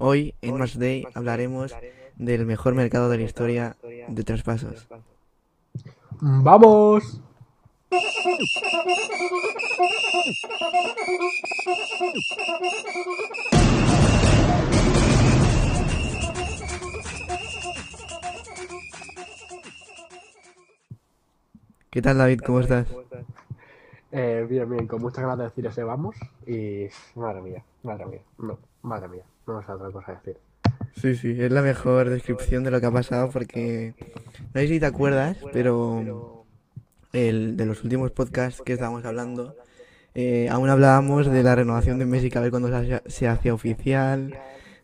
Hoy en Match Day hablaremos del mejor mercado de la historia de traspasos. ¡Vamos! ¿Qué tal David? ¿Cómo estás? Eh, bien, bien, con muchas ganas de decir ese vamos y madre mía, madre mía, no, madre mía, no sé otra cosa decir. Sí, sí, es la mejor descripción de lo que ha pasado porque no sé si te acuerdas, pero el, de los últimos podcasts que estábamos hablando, eh, aún hablábamos de la renovación de Messi, que a ver cuándo se, se hacía oficial,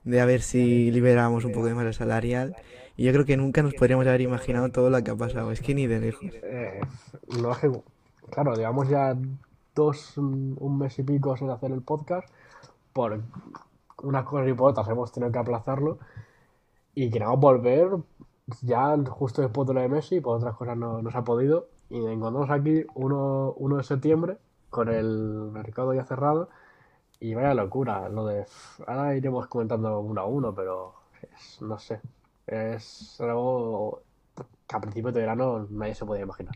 de a ver si liberábamos un poco de masa salarial. Y yo creo que nunca nos podríamos haber imaginado todo lo que ha pasado. Es que ni de lejos. Eh, claro, llevamos ya dos, un mes y pico sin hacer el podcast. Por unas cosas y por otras hemos tenido que aplazarlo. Y queremos volver ya justo después de lo de Messi, por otras cosas no, no se ha podido. Y encontramos aquí 1, 1 de septiembre con el mercado ya cerrado. Y vaya locura, lo de. Ahora iremos comentando uno a uno, pero es- no sé. Es algo que a principios de verano nadie se podía imaginar.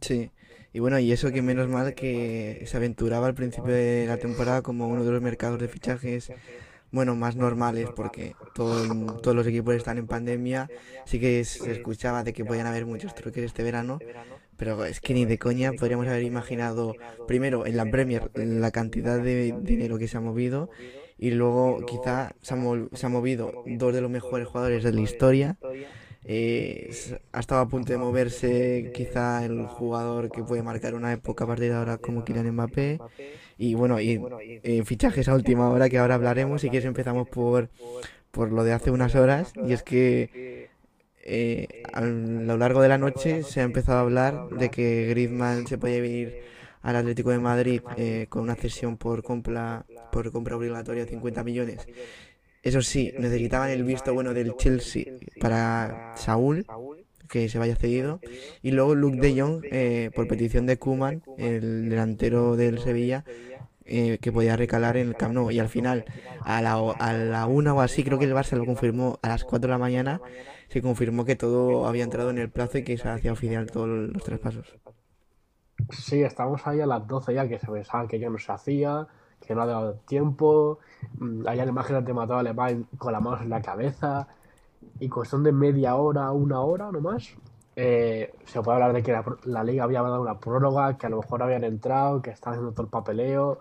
Sí. Y bueno, y eso que menos mal que se aventuraba al principio de la temporada como uno de los mercados de fichajes, bueno, más normales, porque todo- todos los equipos están en pandemia. Sí que se escuchaba de que podían haber muchos truques este verano, pero es que ni de coña podríamos haber imaginado, primero en la Premier, la cantidad de dinero que se ha movido, y luego quizá se ha, se ha movido dos de los mejores jugadores de la historia. Eh, ha estado a punto de moverse quizá el jugador que puede marcar una época a partir de ahora como Kylian Mbappé. Y bueno, y eh, fichajes a última hora que ahora hablaremos. Si quieres empezamos por, por lo de hace unas horas. Y es que eh, a lo largo de la noche se ha empezado a hablar de que Griezmann se podía ir al Atlético de Madrid eh, con una cesión por compra, por compra obligatoria de 50 millones. Eso sí, necesitaban el visto bueno del Chelsea para Saúl, que se vaya cedido, y luego Luke de Jong, eh, por petición de Koeman, el delantero del Sevilla, eh, que podía recalar en el Camp Nou. Y al final, a la, a la una o así, creo que el Barça lo confirmó a las 4 de la mañana, se confirmó que todo había entrado en el plazo y que se hacía oficial todos los traspasos. Sí, estamos ahí a las 12 ya que se pensaba que ya no se hacía, que no ha dado tiempo. Mm, Allá la imagen de Mateo Alemán con las manos en la cabeza. Y cuestión de media hora, una hora nomás. eh, se puede hablar de que la, la liga había dado una prórroga, que a lo mejor habían entrado, que estaban haciendo todo el papeleo.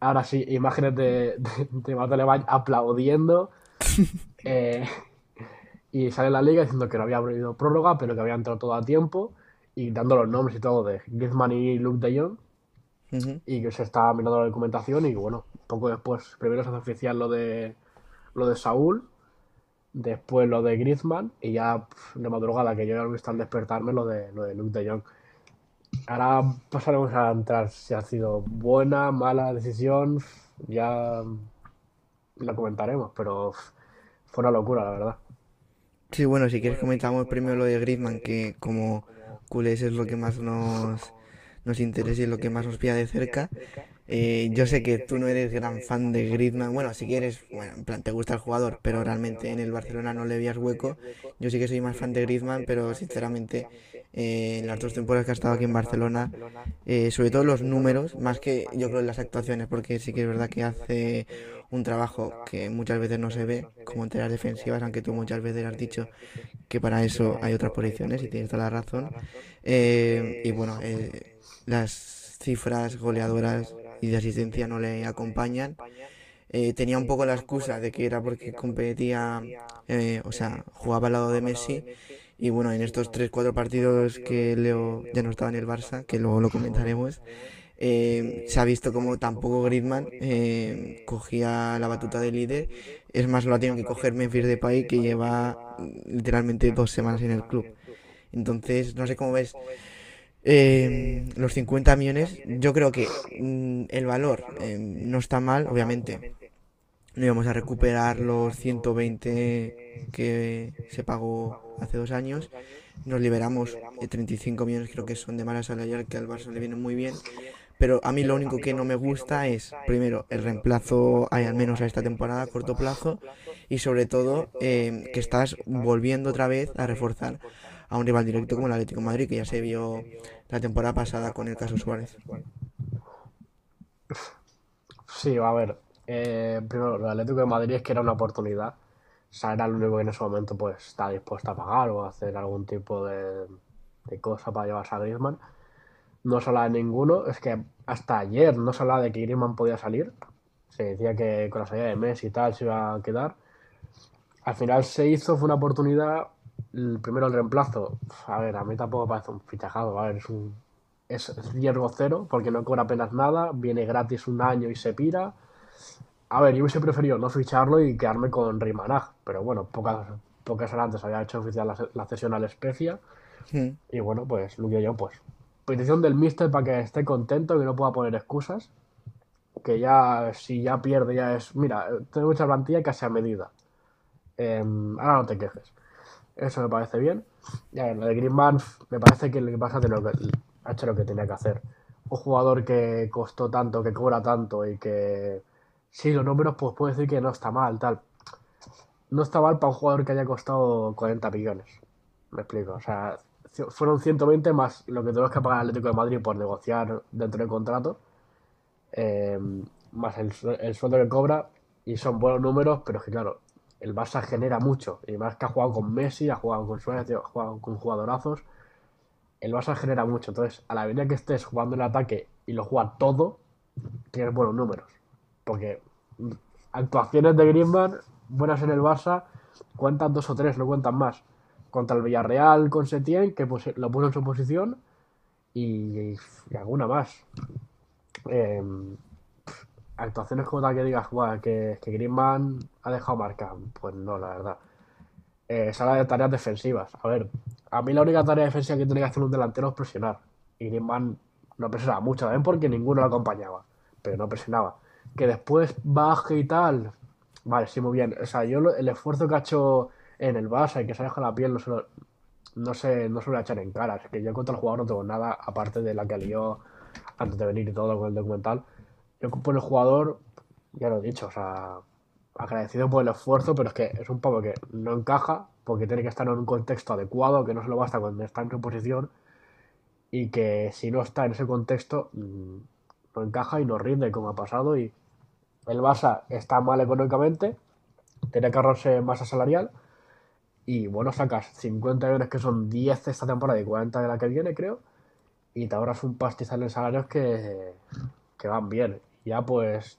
Ahora sí, imágenes de, de, de Mateo Alemán aplaudiendo. eh, y sale la liga diciendo que no había habido prórroga, pero que había entrado todo a tiempo. Y dando los nombres y todo de Griezmann y Luke de Jong. Ujú. Y que se está mirando la documentación. Y bueno, poco después, primero se hace oficial lo de, lo de Saúl. Después lo de Griezmann. Y ya de madrugada, que yo ya lo he visto al despertarme, lo de, lo de Luke de Jong. Ahora pasaremos a entrar si ha sido buena, mala decisión. Ya lo comentaremos, pero fue una locura, la verdad. Sí, bueno, si quieres comentamos primero lo de Griezmann, que como culés es lo que más nos, nos interesa y lo que más nos pilla de cerca. Eh, yo sé que tú no eres gran fan de Griezmann, bueno, si quieres, bueno, en plan, te gusta el jugador, pero realmente en el Barcelona no le veías hueco. Yo sí que soy más fan de Griezmann, pero sinceramente eh, en las dos temporadas que ha estado aquí en Barcelona, eh, sobre todo los números, más que yo creo en las actuaciones, porque sí que es verdad que hace un trabajo que muchas veces no se ve, como en tareas defensivas, aunque tú muchas veces has dicho que para eso hay otras posiciones y tienes toda la razón. Eh, y bueno, eh, las cifras goleadoras y de asistencia no le acompañan. Eh, tenía un poco la excusa de que era porque competía, eh, o sea, jugaba al lado de Messi. Y bueno, en estos 3-4 partidos que Leo ya no estaba en el Barça, que luego lo comentaremos, eh, se ha visto como tampoco Griezmann eh, cogía la batuta de líder. Es más, lo ha tenido que coger Memphis Depay, que lleva literalmente dos semanas en el club. Entonces, no sé cómo ves eh, los 50 millones. Yo creo que mm, el valor eh, no está mal, obviamente. No íbamos a recuperar los 120 que se pagó hace dos años. Nos liberamos eh, 35 millones, creo que son de mala salarial, que al Barça le vienen muy bien. Pero a mí lo único que no me gusta es, primero, el reemplazo, hay al menos a esta temporada a corto plazo, y sobre todo eh, que estás volviendo otra vez a reforzar a un rival directo como el Atlético de Madrid, que ya se vio la temporada pasada con el caso Suárez. Sí, a ver. Eh, primero, el Atlético de Madrid es que era una oportunidad. O sea, era el único que en ese momento pues está dispuesto a pagar o a hacer algún tipo de, de cosa para llevarse a Griezmann. No se hablaba de ninguno. Es que hasta ayer no se hablaba de que Griezmann podía salir. Se decía que con la salida de Messi y tal se iba a quedar. Al final se hizo, fue una oportunidad. El primero el reemplazo. A ver, a mí tampoco parece un fichajado. A ver, es un es riesgo cero porque no cobra apenas nada, viene gratis un año y se pira. A ver, yo hubiese preferido no ficharlo y quedarme con Rimanag, pero bueno, pocas, pocas horas antes había hecho oficial la, la cesión al Especia. Y bueno, pues Luque yo, pues. Petición del Mister para que esté contento, que no pueda poner excusas. Que ya, si ya pierde, ya es. Mira, tengo mucha plantilla casi a medida. Em, ahora no te quejes. Eso me parece bien. Ya, lo de Griezmann, me parece que lo que pasa es que ha hecho lo que tenía que hacer. Un jugador que costó tanto, que cobra tanto y que. Sí, los números, pues puedo decir que no está mal, tal. No está mal para un jugador que haya costado 40 millones. Me explico. O sea, fueron 120 más lo que tenemos que pagar al Atlético de Madrid por negociar dentro del contrato. eh, más el, el sueldo que cobra. Y son buenos números, pero es que claro, el Barça genera mucho. Y más que ha jugado con Messi, ha jugado con Suárez, ha jugado con jugadorazos el Barça genera mucho. Entonces, a la medida que estés jugando en ataque y lo juegas todo, tienes buenos números. Porque actuaciones de Griezmann, buenas en el Barça, cuentan dos o tres, no cuentan más. Contra el Villarreal con Setién, que lo puso en su posición, y, y alguna más. Eh, actuaciones como tal que digas, "Buah, que, que Griezmann ha dejado marca. Pues no, la verdad. Eh, de tareas defensivas. A ver, a mí la única tarea defensiva que tiene que hacer un delantero es presionar. Y Griezmann no presionaba mucho, también porque ninguno lo acompañaba. Pero no presionaba. Que después baje y tal. Vale, sí, muy bien. O sea, yo el esfuerzo que ha hecho en el Barça y que se ha dejado la piel no se lo, no se, no se lo echar en cara. Es que yo contra el jugador no tengo nada, aparte de la que lió antes de venir y todo con el documental. Yo por el jugador, ya lo he dicho, o sea, agradecido por el esfuerzo, pero es que es un pavo que no encaja porque tiene que estar en un contexto adecuado, que no se lo basta cuando está en su posición y que si no está en ese contexto mm, no encaja y no rinde como ha pasado y el Barça está mal económicamente, tiene que ahorrarse masa salarial y bueno, sacas 50 millones que son 10 esta temporada y 40 de la que viene creo y te ahorras un pastizal en salarios que, que van bien. Ya pues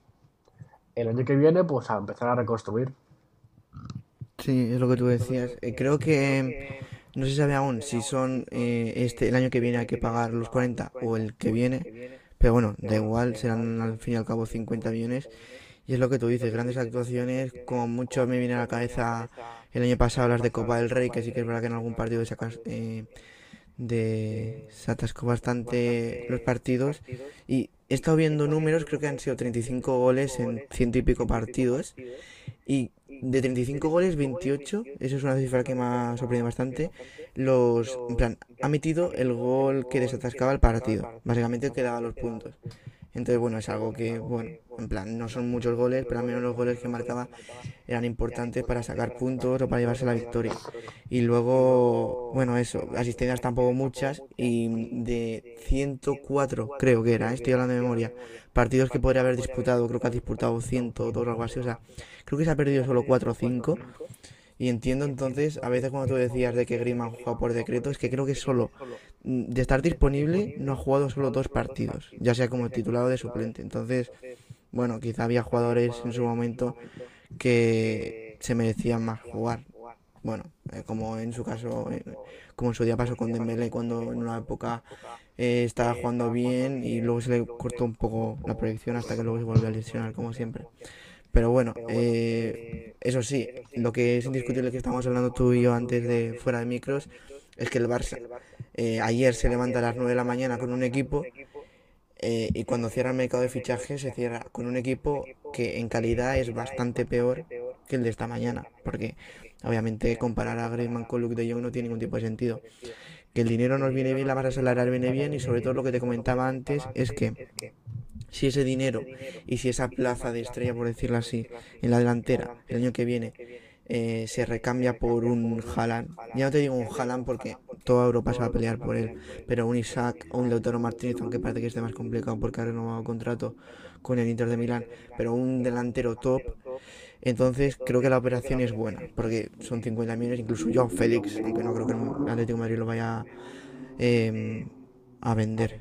el año que viene pues a empezar a reconstruir. Sí, es lo que tú decías. Eh, creo que no se sabe aún si son eh, este el año que viene hay que pagar los 40 o el que viene, pero bueno, da igual, serán al fin y al cabo 50 millones. Y es lo que tú dices, grandes actuaciones, como mucho me viene a la cabeza el año pasado las de Copa del Rey, que sí que es verdad que en algún partido sacas, eh, de se atascó bastante los partidos y he estado viendo números, creo que han sido 35 goles en ciento y pico partidos y de 35 goles 28, eso es una cifra que me ha sorprendido bastante, los, en plan, ha metido el gol que desatascaba el partido, básicamente el que daba los puntos. Entonces, bueno, es algo que, bueno, en plan, no son muchos goles, pero al menos los goles que marcaba eran importantes para sacar puntos o para llevarse la victoria. Y luego, bueno, eso, asistencias tampoco muchas y de 104, creo que era, ¿eh? estoy hablando de memoria, partidos que podría haber disputado, creo que ha disputado 102 o algo así, o sea, creo que se ha perdido solo 4 o 5. Y entiendo entonces, a veces cuando tú decías de que Griezmann juega por decreto, es que creo que solo mm, de estar disponible no ha jugado solo dos partidos, ya sea como titular o de suplente. Entonces, bueno, quizá había jugadores en su momento que se merecían más jugar. Bueno, eh, como en su caso, eh, como en su día pasó con Dembélé cuando en una época eh, estaba jugando bien y luego se le cortó un poco la proyección hasta que luego se volvió a lesionar, como siempre. Pero bueno, eh, eso sí, lo que es indiscutible que estamos hablando tú y yo antes de fuera de micros es que el Barça eh, ayer se levanta a las 9 de la mañana con un equipo eh, y cuando cierra el mercado de fichajes se cierra con un equipo que en calidad es bastante peor que el de esta mañana, porque obviamente comparar a Griezmann con Luke de Jong no tiene ningún tipo de sentido. que el dinero nos viene bien, la masa salarial viene bien y sobre todo lo que te comentaba antes es que si ese dinero y si esa plaza de estrella, por decirlo así, en la delantera el año que viene eh, se recambia por un Haaland, ya no te digo un Haaland porque toda Europa se va a pelear por él, pero un Isaac o un Lautaro Martínez, aunque parece que esté más complicado porque ha renovado contrato con el Inter de Milán, pero un delantero top, entonces creo que la operación es buena, porque son 50 millones, incluso Joao Félix, aunque no creo que el Atlético de Madrid lo vaya eh, a vender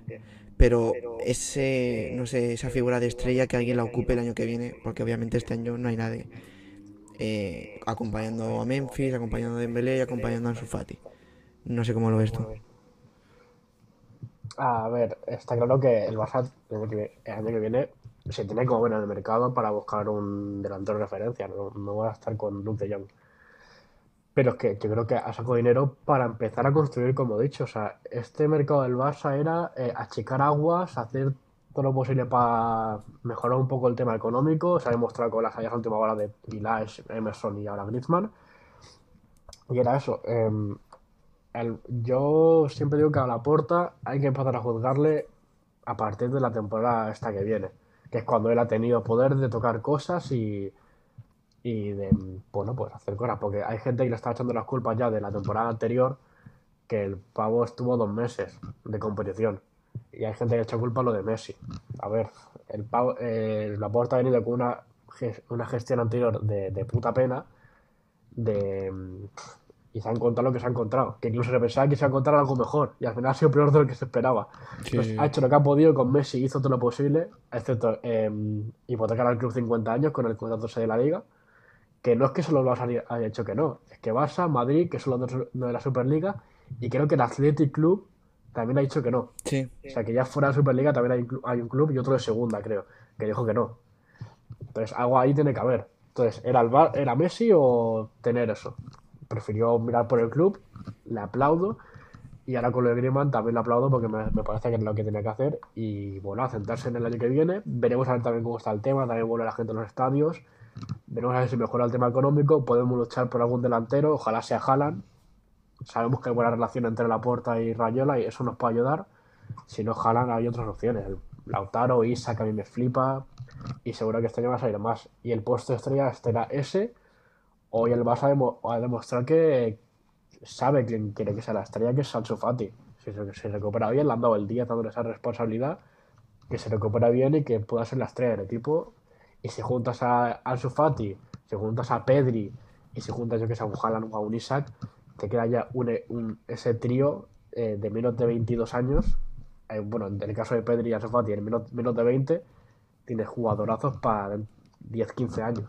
pero ese, no sé, esa figura de estrella que alguien la ocupe el año que viene, porque obviamente este año no hay nadie eh, acompañando a Memphis, acompañando a Dembélé y acompañando a Ansu Fati. No sé cómo lo ves tú. A ver, está claro que el Barça el año que viene se tiene como ver en el mercado para buscar un delantero de referencia, no, no va a estar con Luke de Jong. Pero es que yo creo que ha sacado dinero para empezar a construir, como he dicho. O sea, este mercado del Barça era eh, achicar aguas, hacer todo lo posible para mejorar un poco el tema económico. Se ha demostrado con las salidas última hora de Pilar, Emerson y ahora Griezmann. Y era eso. Em, yo siempre digo que a la puerta hay que empezar a juzgarle a partir de la temporada esta que viene, que es cuando él ha tenido poder de tocar cosas y, y de, bueno, pues hacer cosas, porque hay gente que le está echando las culpas ya de la temporada anterior, que el pavo estuvo dos meses de competición, y hay gente que le echa culpa a lo de Messi. A ver, el pavo, eh, la ha venido con una, una gestión anterior de, de puta pena, de y se ha encontrado lo que se ha encontrado. Que incluso se pensaba que se ha encontrado algo mejor. Y al final ha sido peor de lo que se esperaba. ha hecho lo que ha podido con Messi, hizo todo lo posible, excepto eh, hipotecar al club 50 años con el contrato de la liga que no es que solo lo haya hecho que no, es que Barça, Madrid, que son los dos de la Superliga, y creo que el Athletic Club también ha dicho que no. Sí. O sea, que ya fuera de Superliga también hay, un club y otro de segunda, creo, que dijo que no. Entonces, algo ahí tiene que haber. Entonces, ¿era, el ¿era Messi o tener eso? Prefirió mirar por el club, le aplaudo, y ahora con lo de Griezmann también le aplaudo porque me, parece que es lo que tenía que hacer. Y bueno, a centrarse en el año que viene. Veremos a ver también cómo está el tema, también vuelve la gente a los estadios. Veremos a ver si mejora el tema económico. Podemos luchar por algún delantero. Ojalá sea Haaland. Sabemos que hay buena relación entre la puerta y Rayola y eso nos puede ayudar. Si no Haaland, hay otras opciones. Lautaro, Isa, que a mí me flipa. Y seguro que este año va a salir más. Y el puesto de estrella estará ese. Hoy el Barça a demostrar que sabe quién quiere que sea la estrella, que es Sancho Fati. Si se, recupera bien, le han dado el día dándole esa responsabilidad. Que se recupera bien y que pueda ser la estrella del equipo y si juntas a Ansu Fati, si juntas a Pedri y si juntas yo que sé a un Haaland o a un Isaac, te queda ya un, ese trío eh, de menos de 22 años. Eh, bueno, en el caso de Pedri y Ansu Fati, en menos, menos de 20, tienes jugadorazos para 10-15 años.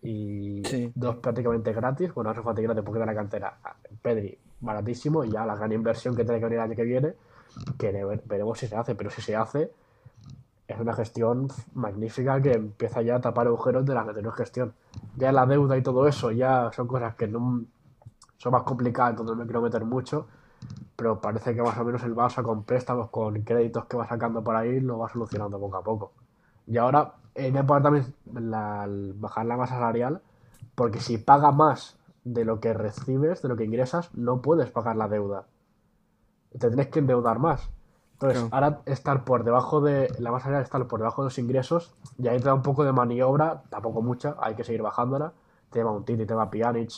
Y dos prácticamente gratis. Bueno, Ansu Fati gratis porque de la cantera. Pedri baratísimo y ya la gran inversión que tiene que venir el año que viene, que veremos si se hace, pero si se hace, es una gestión magnífica que empieza ya a tapar agujeros de la anterior gestión. Ya la deuda y todo eso ya son cosas que no son más complicadas, entonces no me quiero meter mucho, pero parece que más o menos el Barça con préstamos, con créditos que va sacando por ahí, lo va solucionando poco a poco. Y ahora hay que poner también bajar la masa salarial, porque si paga más de lo que recibes, de lo que ingresas, no puedes pagar la deuda. Te tienes que endeudar más. Entonces, ahora estar por debajo de. La masa salarial estar por debajo de los ingresos, y ahí te da un poco de maniobra, tampoco mucha, hay que seguir bajándola. Tema un Titi, tema Pjanic,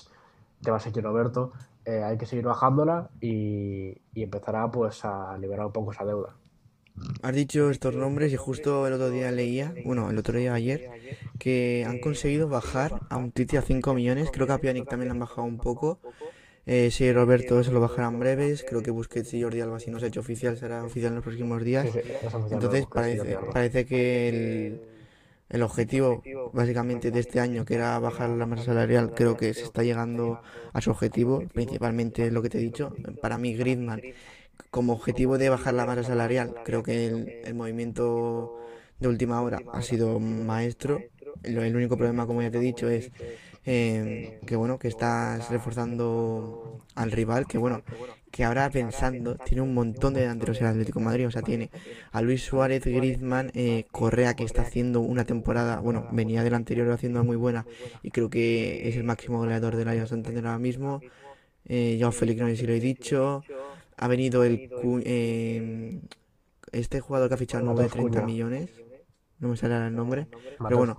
tema Sergio Roberto, eh, hay que seguir bajándola y, empezará pues a liberar un poco esa deuda. Has dicho estos nombres y justo el otro día leía, bueno, el otro día ayer, que han conseguido bajar a un Titi a 5 millones, creo que a Pjanic también han bajado un poco. Eh, sí, Roberto se lo bajarán breves. Creo que Busquets y Jordi Alba, si no se ha hecho oficial, será oficial en los próximos días. Entonces, parece, parece que el, el objetivo, básicamente, de este año, que era bajar la masa salarial, creo que se está llegando a su objetivo. Principalmente lo que te he dicho. Para mí, Griezmann, como objetivo de bajar la masa salarial, creo que el, el movimiento de última hora ha sido maestro. El único problema, como ya te he dicho, es eh, que bueno, que estás reforzando al rival, que bueno, que ahora pensando, tiene un montón de delanteros el Atlético de Madrid, o sea, tiene a Luis Suárez, Griezmann, eh, Correa, que está haciendo una temporada, bueno, venía del anterior haciendo muy buena, y creo que es el máximo goleador del año Santander ahora mismo, eh, Félix, no sé si lo he dicho, ha venido el eh, este jugador que ha fichado nuevo de Mateus 30 Cunha. millones, no me sale el nombre, pero bueno,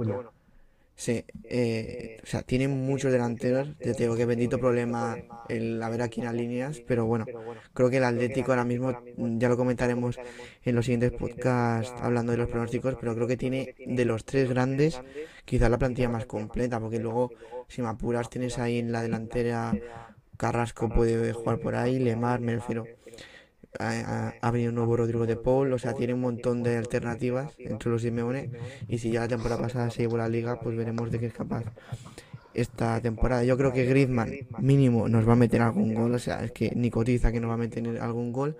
Sí, eh, o sea, tiene muchos delanteros, te digo que bendito problema el haber aquí en las líneas, pero bueno, creo que el Atlético ahora mismo, ya lo comentaremos en los siguientes podcasts hablando de los pronósticos, pero creo que tiene de los tres grandes quizás la plantilla más completa, porque luego, si me apuras, tienes ahí en la delantera Carrasco puede jugar por ahí, Lemar, me refiero. Ha, venido un nuevo Rodrigo de Paul, o sea, tiene un montón de alternativas entre los Simeone. Y si ya la temporada pasada se llevó la liga, pues veremos de qué es capaz esta temporada. Yo creo que Griezmann, mínimo, nos va a meter algún gol, o sea, es que ni cotiza que nos va a meter algún gol.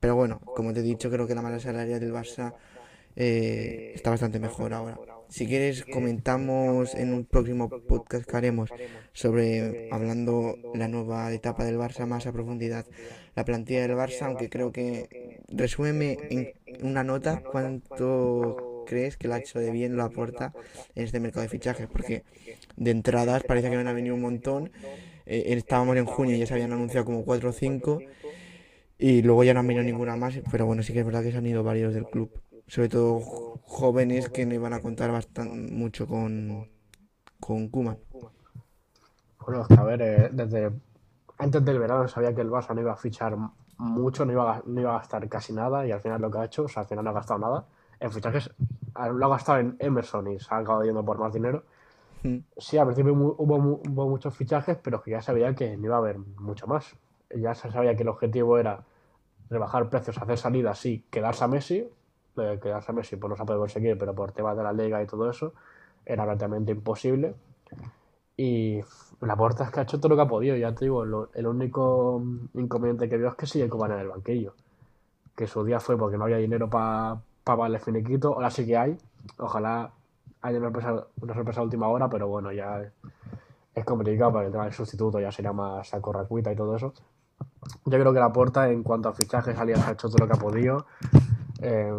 Pero bueno, como te he dicho, creo que la mala salarial del Barça eh, está bastante mejor ahora. Si quieres, comentamos en un próximo podcast que haremos sobre hablando la nueva etapa del Barça más a profundidad, la plantilla del Barça, aunque creo que resúmeme en una nota cuánto crees que lo ha hecho de bien lo aporta en este mercado de fichajes, porque de entradas parece que van a venir un montón. Eh, estábamos en junio y ya se habían anunciado como 4 o 5 y luego ya no han venido ninguna más, pero bueno, sí que es verdad que se han ido varios del club, sobre todo jóvenes que nos van a contar bastante mucho con con Koeman. Bueno, a ver, eh, desde antes del verano sabía que el Barça no iba a fichar mucho, no iba a, no iba a gastar casi nada y al final lo que ha hecho, o sea, al final no ha gastado nada. En fichajes lo ha gastado en Emerson y se ha acabado yendo por más dinero. Mm. Sí, al principio hubo, hubo muchos fichajes, pero que ya sabía que no iba a haber mucho más. Ya se sabía que el objetivo era rebajar precios, hacer salidas, sí, quedarse a Messi. Quedarse a Messi pues no se puede conseguir, pero por temas de la liga y todo eso era prácticamente imposible. Y la puerta es que ha hecho todo lo que ha podido. Ya te digo, el único inconveniente que veo es que sigue Koeman en el banquillo. Que su día fue porque no había dinero para pagarle finiquito. Ahora sí que hay. Ojalá haya una sorpresa, una sorpresa a última hora, pero bueno, ya es complicado porque el tema del sustituto ya sería más a corracuita y todo eso. Yo creo que la puerta en cuanto a fichajes alias ha hecho todo lo que ha podido. eh,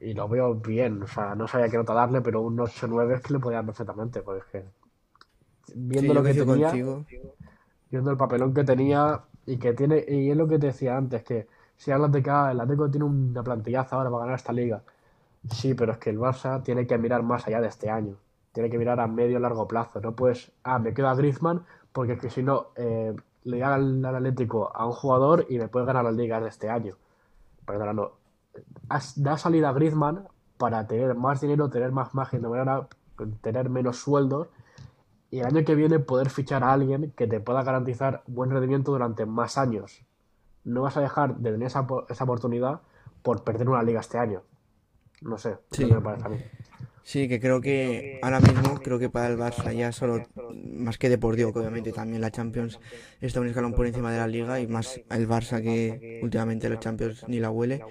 y lo veo bien. O sea, no sabía qué nota darle, pero un 8-9 es que le podía dar perfectamente. Porque es que viendo Sí, lo que tenía, contigo. viendo el papelón que tenía y que tiene, y es lo que te decía antes, que si hablas de que el Atlético tiene una plantillaza ahora para ganar esta liga, sí, pero es que el Barça tiene que mirar más allá de este año, tiene que mirar a medio y largo plazo, no puedes, ah, me queda Griezmann, porque es que si no, eh, le da al, Atlético a un jugador y me puede ganar las ligas de este año. Perdona, no. Da salida a Griezmann para tener más dinero, tener más margen de manera, tener menos sueldos y el año que viene poder fichar a alguien que te pueda garantizar buen rendimiento durante más años. No vas a dejar de tener esa, po- esa oportunidad por perder una liga este año. No sé, Sí. me parece a mí. Sí, que creo que ahora mismo, creo que para el Barça ya solo, más que deportivo, que obviamente también la Champions está un escalón por encima de la Liga y más el Barça que últimamente la Champions ni la huele.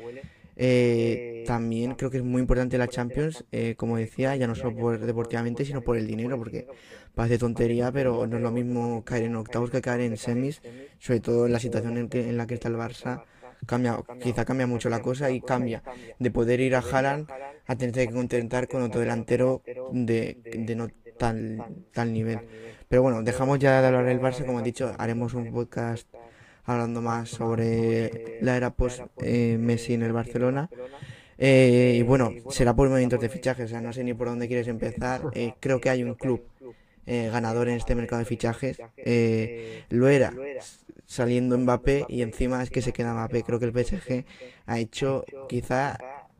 Eh, también creo que es muy importante la Champions, eh, como decía, ya no solo por deportivamente, sino por el dinero, porque parece tontería, pero no es lo mismo caer en octavos que caer en semis, sobre todo en la situación en, que- en la que está el Barça. Cambia, quizá cambia mucho la cosa y cambia de poder ir a Haaland a tener que contentar con otro delantero de, no tal, tal nivel. Pero bueno, dejamos ya de hablar del Barça, como he dicho, haremos un podcast hablando más sobre la era post eh, Messi en el Barcelona. Eh, y bueno, será por movimientos de fichajes, o sea, no sé ni por dónde quieres empezar. Eh, creo que hay un club eh, ganador en este mercado de fichajes. Eh, lo era saliendo Mbappé y encima es que se queda Mbappé. Creo que el PSG ha hecho quizá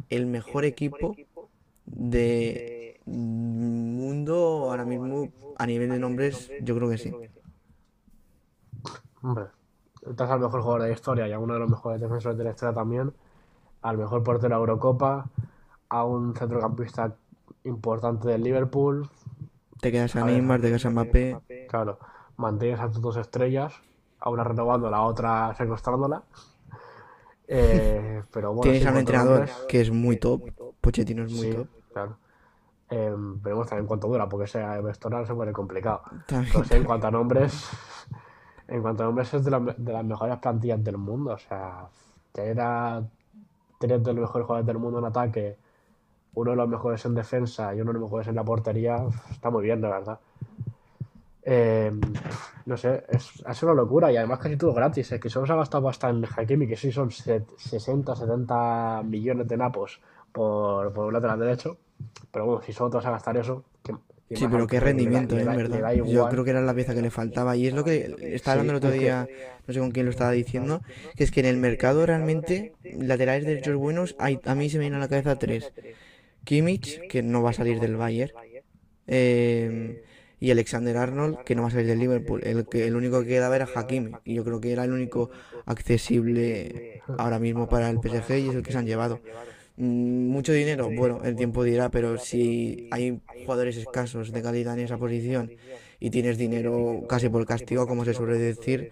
el mejor equipo de mundo ahora mismo a nivel de nombres, yo creo que sí. Hombre, estás al mejor jugador de la historia y a uno de los mejores defensores de la historia también, al mejor portero de Eurocopa, a un centrocampista importante del Liverpool. Te quedas a A ver. Te quedas a Mbappé. Claro, mantienes a tus dos estrellas, a una renovando, la otra secuestrándola. Eh, pero bueno, Tienes a un entrenador que es muy top. Pochettino es muy sí, top. claro. Eh, veremos también cuánto dura, porque sea Vestoral se pone complicado. También. Pero sí, en cuanto a nombres, en cuanto a nombres es de, la- de las mejores plantillas del mundo. O sea, que era tres de los mejores jugadores del mundo en ataque, uno de los mejores en defensa y uno de los mejores en la portería, está muy bien, de verdad. Eh, no sé, es, es una locura y además casi todo gratis. Es que solo se ha gastado bastante en Hakimi, que sí son 60, 70 millones de napos por, por un lateral derecho. Pero bueno, si solo te vas a gastar eso, Sí, pero qué rendimiento, ¿eh? verdad. Yo creo que era la pieza que le faltaba. Y es lo que estaba hablando el otro día, no sé con quién lo estaba diciendo, que es que en el mercado realmente laterales derechos buenos, hay, a mí se me viene a la cabeza tres. Kimmich, que no va a salir del Bayern. Eh, y Alexander Arnold, que no va a salir del Liverpool. El, que, el único que quedaba era Hakimi, y yo creo que era el único accesible ahora mismo para el PSG y es el que se han llevado. Mm, mucho dinero, bueno, el tiempo dirá, pero si hay jugadores escasos de calidad en esa posición y tienes dinero casi por castigo, como se suele decir,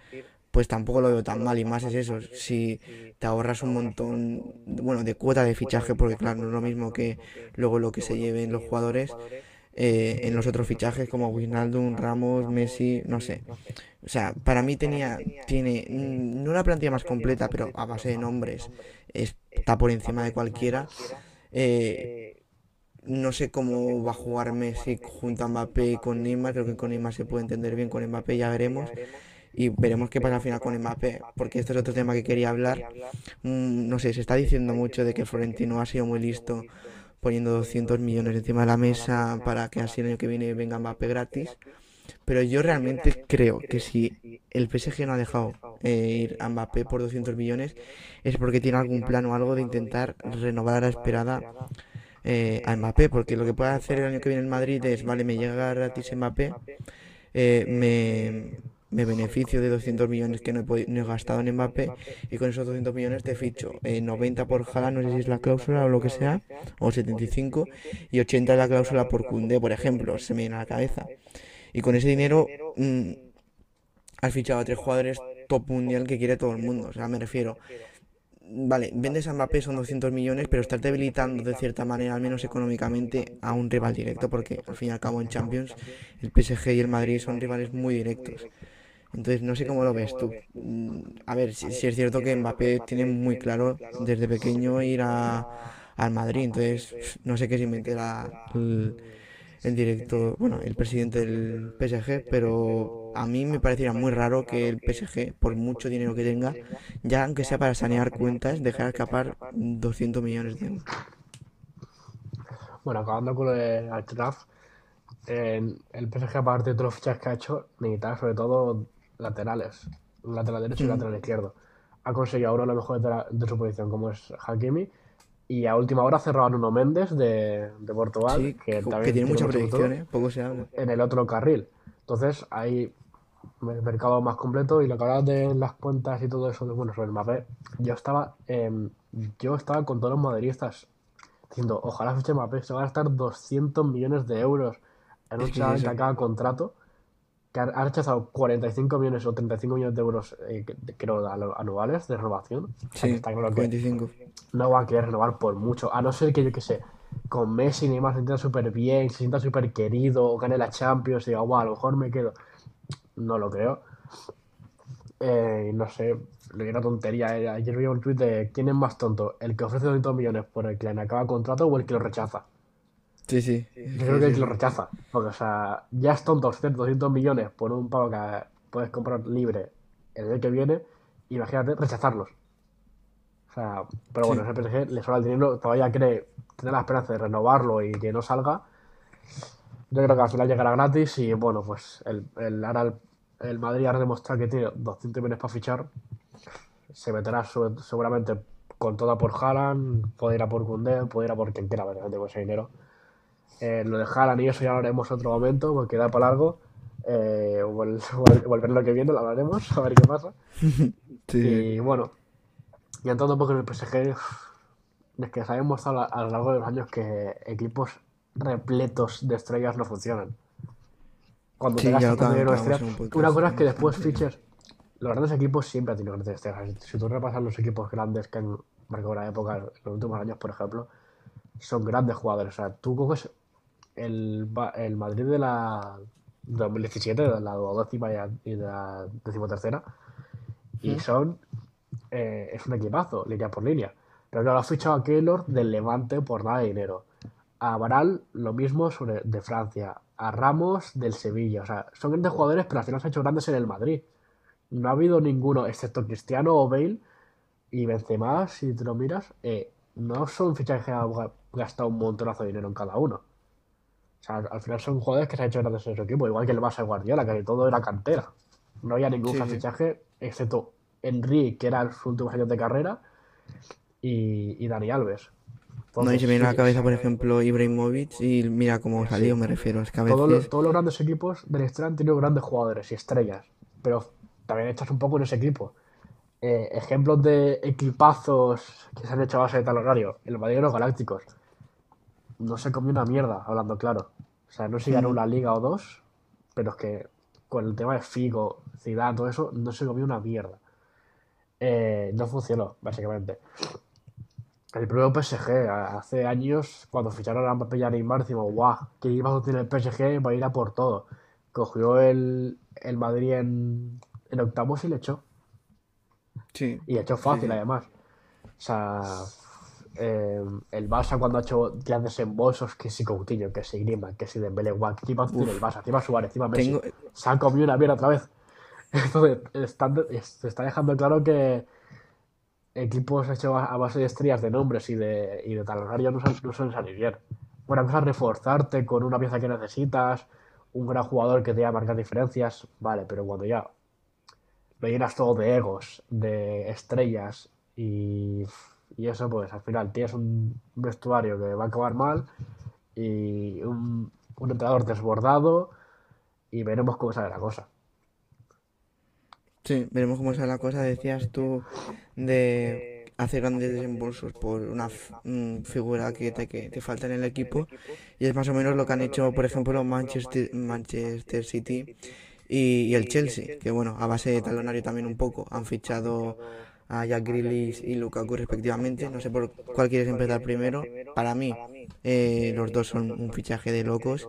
pues tampoco lo veo tan mal y más es eso, si te ahorras un montón, bueno, de cuota de fichaje, porque claro, no es lo mismo que luego lo que se lleven los jugadores, eh, en los otros fichajes como Wijnaldum, Ramos, Messi, no sé. O sea, para mí tenía, tiene mm, no una plantilla más completa, pero a base de nombres está por encima de cualquiera. Eh, no sé cómo va a jugar Messi junto a Mbappé y con Neymar. Creo que con Neymar se puede entender bien, con Mbappé ya veremos. Y veremos qué pasa al final con Mbappé, porque este es otro tema que quería hablar. Mm, no sé, se está diciendo mucho de que Florentino ha sido muy listo poniendo 200 millones encima de la mesa para que así el año que viene venga Mbappé gratis. Pero yo realmente creo que si el PSG no ha dejado eh, ir a Mbappé por 200 millones es porque tiene algún plan o algo de intentar renovar a la esperada eh, a Mbappé. Porque lo que puede hacer el año que viene en Madrid es, vale, me llega gratis Mbappé, eh, me me beneficio de 200 millones que no he, gastado en Mbappé y con esos 200 millones te ficho 90 eh, por Jala, no sé si es la cláusula o lo que sea, o 75, y 80 la cláusula por Cundé, por ejemplo, se me viene a la cabeza. Y con ese dinero mm, has fichado a tres jugadores top mundial que quiere todo el mundo, o sea, me refiero. Vale, vendes a Mbappé son 200 millones, pero estás debilitando de cierta manera, al menos económicamente, a un rival directo, porque al fin y al cabo en Champions el PSG y el Madrid son rivales muy directos. Entonces, no sé cómo lo ves tú. Mm, a ver, si, es cierto que Mbappé tiene muy claro desde pequeño ir a, al Madrid, entonces no sé qué se meterá el, el director, bueno, el presidente del PSG, pero a mí me parecería muy raro que el PSG, por mucho dinero que tenga, ya aunque sea para sanear cuentas, dejara escapar 200 millones de euros. Bueno, acabando con el draft, el PSG, aparte de todos los fichajes que ha hecho, necesita sobre todo laterales, lateral derecho y lateral izquierdo. Ha conseguido ahora lo mejor de, su posición, como es Hakimi. Y a última hora a Nuno Méndez de, Portugal, que, también tiene mucha predicción, ¿eh? poco se habla. En el otro carril. Entonces hay mercado más completo y lo que hablabas de las cuentas y todo eso, de, bueno, sobre el Mbappé, yo estaba, yo estaba con todos los madridistas diciendo, ojalá fiche Mbappé, se va a gastar 200 millones de euros en un chaval que acaba contrato que ha rechazado 45 millones o 35 millones de euros, eh, creo, anuales de renovación. Sí, está claro 45. No va a querer renovar por mucho, a no ser que yo que sé, con Messi y Neymar se sienta súper bien, se sienta súper querido, o gane la Champions y diga, wow, a lo mejor me quedo. No lo creo. Eh, no sé, lo que era tontería. Eh, ayer vi un tweet de quién es más tonto, el que ofrece 200 millones por el que le acaba contrato o el que lo rechaza. Sí, sí. Yo creo que lo rechaza. Porque, o sea, ya es tonto 200 millones por un pavo que puedes comprar libre el día que viene. Imagínate rechazarlos. O sea, pero bueno, ese PSG le sobra el dinero, todavía cree, tiene la esperanza de renovarlo y que no salga. Yo creo que al final llegará gratis y bueno, pues el, el, ahora el, Madrid ha demostrado que tiene 200 millones para fichar. Se meterá seguramente con toda por Haaland, puede ir a por Koundé, puede ir a por quien quiera, ver, con ese dinero. Eh, lo de Haaland y eso ya lo haremos otro momento porque da para largo. Eh, volver lo que viene lo hablaremos, a ver qué pasa. Y bueno, y un poco en el PSG, es que sabemos a, a lo largo de los años que equipos repletos de estrellas no funcionan. Cuando tengas dinero estrellas, una cosa es que después fiches. Los grandes equipos siempre han tenido grandes estrellas. Si tú repasas los equipos grandes que han marcado la época en los últimos años, por ejemplo, son grandes jugadores. O sea, tú coges el, el Madrid de la 2017, de la duodécima y de la decimotercera, y son. Eh, es un equipazo, línea por línea. Pero claro, ha fichado a Keylor del Levante por nada de dinero. A Baral, lo mismo sobre, de Francia. a Ramos del Sevilla. O sea, son grandes jugadores, pero al final se han hecho grandes en el Madrid. No ha habido ninguno, excepto Cristiano o Bale y Benzema, si te lo miras, eh, no son fichajes que han gastado un montonazo de dinero en cada uno. O sea, al final son jugadores que se han hecho grandes en su equipo, igual que el Barça de Guardiola, que todo era cantera. No había ningún Sí, sí. fichaje, excepto Henry, que era sus últimos años de carrera, y, y Dani Alves. No, y Entonces, se me viene a la cabeza, por ejemplo, Ibrahimovic y mira cómo salió, me refiero. Es que a todos, los, veces... todos los grandes equipos del extra han tenido grandes jugadores y estrellas, pero también echas un poco en ese equipo. Eh, ejemplos de equipazos que se han hecho a base de tal horario. El Madrid de los Galácticos. No se comió una mierda, hablando claro. O sea, no se ganó Mm. una liga o dos, pero es que con el tema de Figo, Zidane, todo eso, no se comió una mierda. Eh, no funcionó, básicamente. El propio PSG, a- hace años, cuando ficharon a Mbappé y a Neymar, decimos, guau, qué equipazo tiene el PSG, va a ir a por todo. Cogió el, el Madrid en, en octavos y le echó. Sí, Y echó fácil, sí. además. O sea, eh, el Barça cuando ha hecho grandes embolsos, que si Coutinho, que si Griezmann, que si Dembélé, qué equipazo tiene el Barça, encima Suárez, encima Messi. Tengo... Se han comido una mierda otra vez. Entonces, están- se está dejando claro que equipos hechos a base de estrellas, de nombres y de, y de talonarios no, suelen- no suelen salir bien. Una cosa es reforzarte con una pieza que necesitas, un gran jugador que te va a marcar diferencias, vale, pero cuando ya lo llenas todo de egos, de estrellas y, y eso, pues al final tienes un vestuario que va a acabar mal y un, entrenador desbordado y veremos cómo sale la cosa. Sí, veremos cómo sale la cosa. Decías tú de hacer grandes desembolsos por una mm, figura que te, que te falta en el equipo. Y es más o menos lo que han hecho, por ejemplo, Manchester, Manchester City y el Chelsea, que bueno, a base de talonario también un poco. Han fichado a Jack Grealish y Lukaku respectivamente. No sé por cuál quieres empezar primero. Para mí, eh, los dos son un fichaje de locos.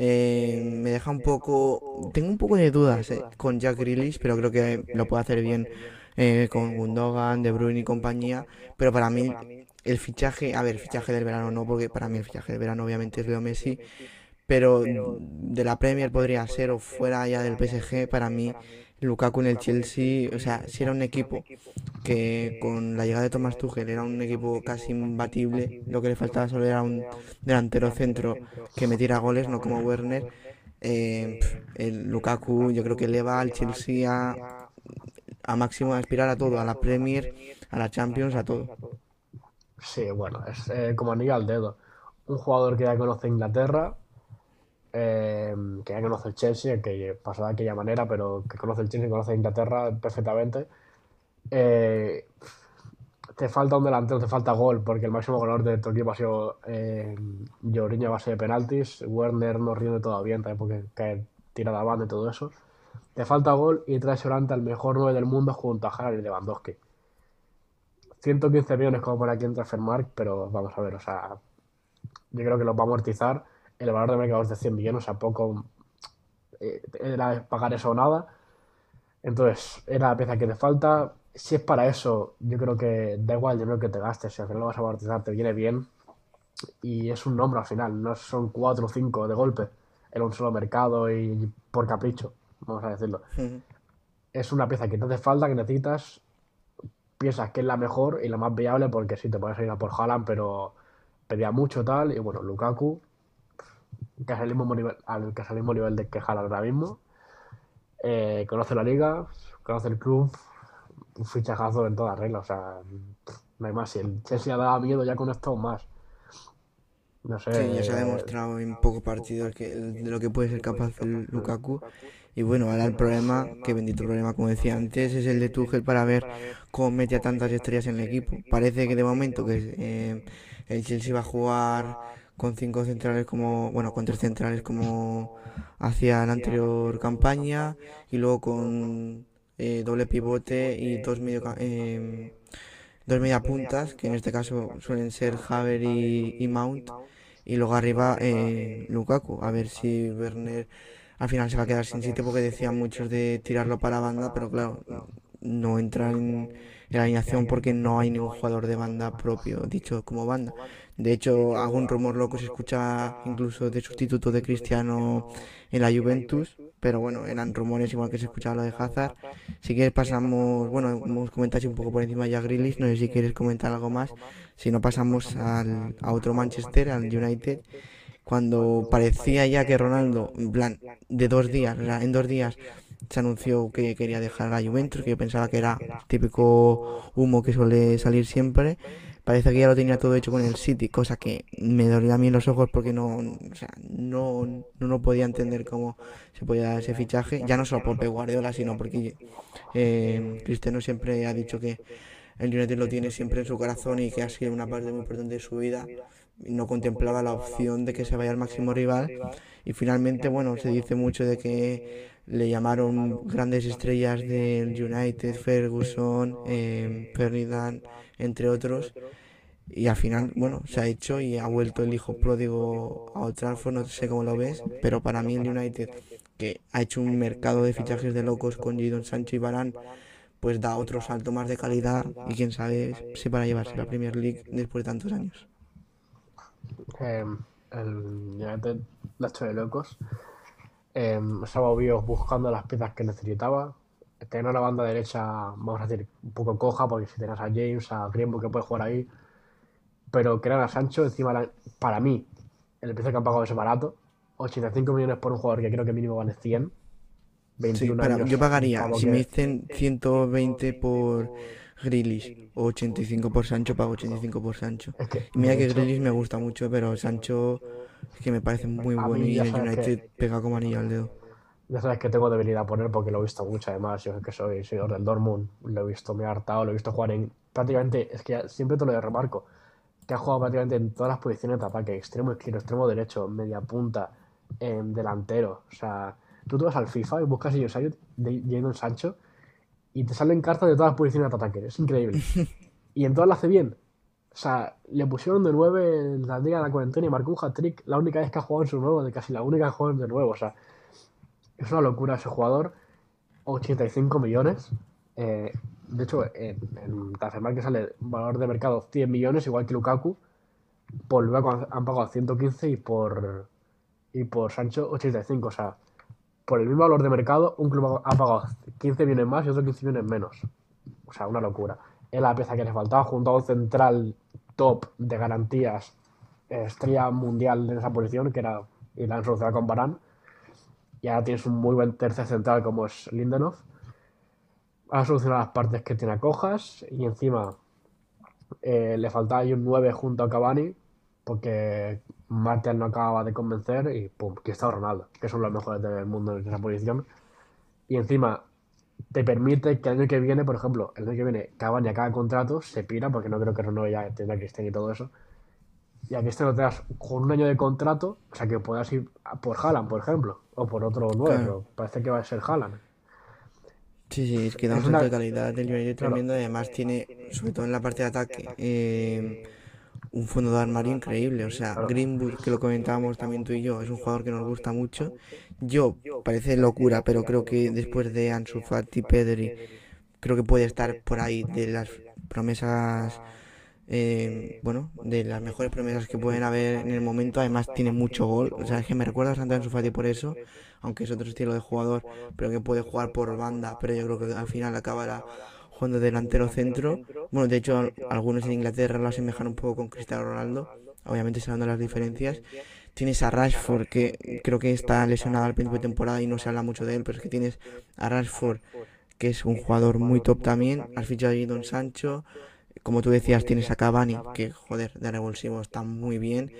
Eh, me deja un poco. Tengo un poco de dudas eh, con Jack Grealish, pero creo que lo puede hacer bien eh, con Gundogan, De Bruyne y compañía. Pero para mí, el fichaje. A ver, el fichaje del verano no, porque para mí el fichaje del verano obviamente es Leo Messi. Pero de la Premier podría ser, o fuera ya del PSG, para mí, Lukaku en el Chelsea. O sea, si era un equipo que con la llegada de Thomas Tuchel era un equipo casi imbatible, lo que le faltaba solo era un delantero centro que metiera goles, no como Werner. Eh, el Lukaku yo creo que eleva al Chelsea a, a máximo a aspirar a todo, a la Premier, a la Champions, a todo. Sí, bueno, es eh, como anillo al dedo. Un jugador que ya conoce Inglaterra, eh, que ya conoce el Chelsea, que pasó de aquella manera, pero que conoce el Chelsea, conoce Inglaterra perfectamente. Eh, te falta un delantero, te falta gol, porque el máximo goleador de tu equipo ha sido eh, a base de penaltis. Werner no rinde todavía también porque cae tirada a banda y todo eso. Te falta gol y traes delante al mejor 9 del mundo junto a Harry Lewandowski. 115 millones como por aquí en Transfermarkt, pero vamos a ver, o sea, yo creo que los va a amortizar. El valor de mercado es de 100 millones, o sea, poco eh, era pagar eso o nada. Entonces, era la pieza que te falta. Si es para eso, yo creo que da igual el dinero que te gastes, si al final lo vas a amortizar, te viene bien. Y es un nombre al final, no son 4 o 5 de golpe en un solo mercado y por capricho, vamos a decirlo. Es una pieza que te hace falta, que necesitas, piensas que es la mejor y la más viable porque sí, te puedes ir a por Haaland, pero pedía mucho tal. Y bueno, Lukaku, casi al mismo nivel, al casi al mismo nivel de que Haaland ahora mismo. Eh, conoce la liga, conoce el club, un fichajazo en toda regla. O sea, no hay más. Si el Chelsea ha dado miedo ya con esto, más. No sé. Sí, ya se ha eh, demostrado en pocos partidos que, de lo que puede ser capaz el Lukaku. Y bueno, ahora el problema, que bendito problema, como decía antes, es el de Tuchel para ver cómo mete a tantas estrellas en el equipo. Parece que de momento que eh, el Chelsea va a jugar con cinco centrales como, bueno, con tres centrales como hacía la anterior campaña y luego con eh, doble pivote y dos medio, em, dos media puntas, que en este caso suelen ser Haver y, y Mount. Y luego arriba eh, Lukaku, a ver si Werner al final se va a quedar sin sitio porque decían muchos de tirarlo para banda, pero claro, no entra en, la alineación porque no hay ningún jugador de banda propio, dicho como banda. De hecho, algún rumor loco se escucha incluso de sustituto de Cristiano en la Juventus, pero bueno, eran rumores igual que se escuchaba lo de Hazard. Si quieres pasamos, bueno, hemos comentado un poco por encima ya Grillis, no sé si quieres comentar algo más. Si no pasamos al, a otro Manchester, al United, cuando parecía ya que Ronaldo, en plan, de dos días, en dos días se anunció que quería dejar la Juventus, que yo pensaba que era típico humo que suele salir siempre. Parece que ya lo tenía todo hecho con el City, cosa que me dolía a mí en los ojos porque no, o sea, no, no, podía entender cómo se podía dar ese fichaje, ya no solo por Pep Guardiola, sino porque eh, Cristiano siempre ha dicho que el United lo tiene siempre en su corazón y que ha sido una parte muy importante de su vida. No contemplaba la opción de que se vaya al máximo rival y finalmente, bueno, se dice mucho de que le llamaron grandes estrellas del United, Ferguson, eh, Ferdinand, entre otros. Y al final, bueno, se ha hecho y ha vuelto el hijo pródigo a otra no sé cómo lo ves, pero para mí el United, que ha hecho un mercado de fichajes de locos con Jadon Sancho y Barán, pues da otro salto más de calidad y quién sabe si para llevarse la Premier League después de tantos años. Em, el hecho de locos. Eh, estaba obvio buscando las piezas que necesitaba. Tenía una banda derecha, vamos a decir, un poco coja, porque si tenías a James, a Greenwood que puede jugar ahí, pero crear a Sancho, encima, para mí, el precio que han pagado es barato. 85 millones por un jugador que creo que mínimo vale 100. 21 años, yo pagaría, si me dicen 120 por Grilis o 85 por Sancho, pago 85 por Sancho. y mira que Grilis me gusta mucho, pero Sancho es que me parece muy bueno y el United pega como anillo al dedo. Ya sabes que tengo debilidad a poner porque lo he visto mucho, además. Yo es que soy seguidor del Dortmund, lo he visto, me ha hartado, lo he visto jugar en. Prácticamente, es que siempre te lo remarco que ha jugado prácticamente en todas las posiciones de ataque, extremo izquierdo, extremo derecho, media punta, en delantero. O sea, tú te vas al FIFA y buscas a Jadon Sancho y te salen cartas de todas las posiciones de ataque. Es increíble. y en todas las hace bien. O sea, le pusieron de 9 en la Liga de la Cuarentena y marcó un hat-trick la única vez que ha jugado en su nuevo, de casi la única que ha jugado de nuevo. O sea, es una locura ese jugador. 85 millones. Eh, de hecho, en, en que sale valor de mercado 100 millones, igual que Lukaku. Por Lukaku han pagado 115 y por, y por Sancho 85. O sea, por el mismo valor de mercado, un club ha pagado 15 millones más y otro 15 millones menos. O sea, una locura. Es la pieza que les faltaba junto a un central top de garantías, estrella mundial en esa posición, que era y la han solucionado con Barán. Y ahora tienes un muy buen tercer central como es Lindenov ha solucionado las partes que tiene a Cojas y encima eh, le faltaba ahí un 9 junto a Cavani porque Martial no acababa de convencer y pum, que está Ronaldo, que son los mejores del mundo en esa posición. Y encima te permite que el año que viene, por ejemplo, el año que viene Cavani acaba contrato, se pira, porque no creo que Ronaldo ya tenga Cristian y todo eso. Y a Cristian lo tengas con un año de contrato, o sea que puedas ir por Haaland, por ejemplo, o por otro 9, parece que va a ser Haaland. Sí, sí, es que da un salto de calidad del United tremendo. Además, tiene, sobre todo en la parte de ataque, eh, un fondo de armario increíble. O sea, Greenwood, que lo comentábamos también tú y yo, es un jugador que nos gusta mucho. Yo, parece locura, pero creo que después de Ansu Fati, Pedri, creo que puede estar por ahí de las promesas. Eh, bueno, de las mejores promesas que pueden haber en el momento. Además, tiene mucho gol. O sea, es que me recuerda bastante a Ansu Fati por eso aunque es otro estilo de jugador, pero que puede jugar por banda, pero yo creo que al final acabará jugando delantero centro. Bueno, de hecho, algunos en Inglaterra lo asemejan un poco con Cristiano Ronaldo, obviamente sabiendo las diferencias. Tienes a Rashford, que creo que está lesionado al principio de temporada y no se habla mucho de él, pero es que tienes a Rashford, que es un jugador muy top también. Has fichado a Don Sancho. Como tú decías, tienes a Cavani, que joder, de revulsivo está muy bien.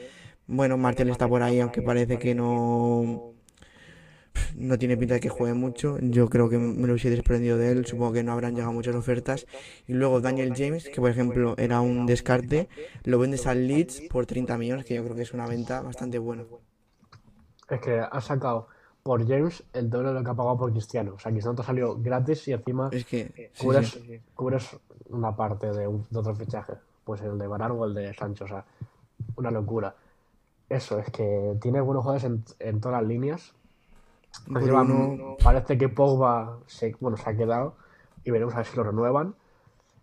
Bueno, Martel está por ahí, aunque parece que no no tiene pinta de que juegue mucho. Yo creo que me lo hubiese desprendido de él. Supongo que no habrán llegado muchas ofertas. Y luego Daniel James, que por ejemplo era un descarte, lo vendes al Leeds por 30 millones, que yo creo que es una venta bastante buena. Es que ha sacado por James el doble de lo que ha pagado por Cristiano. O sea, Cristiano te salió gratis y encima es que, cubres, una parte de, un, otro fichaje. Pues el de Barar o el de Sancho. O sea, una locura. Eso, es que tiene buenos jugadores en, en todas las líneas Parece que Pogba se, bueno, se ha quedado y veremos a ver si lo renuevan.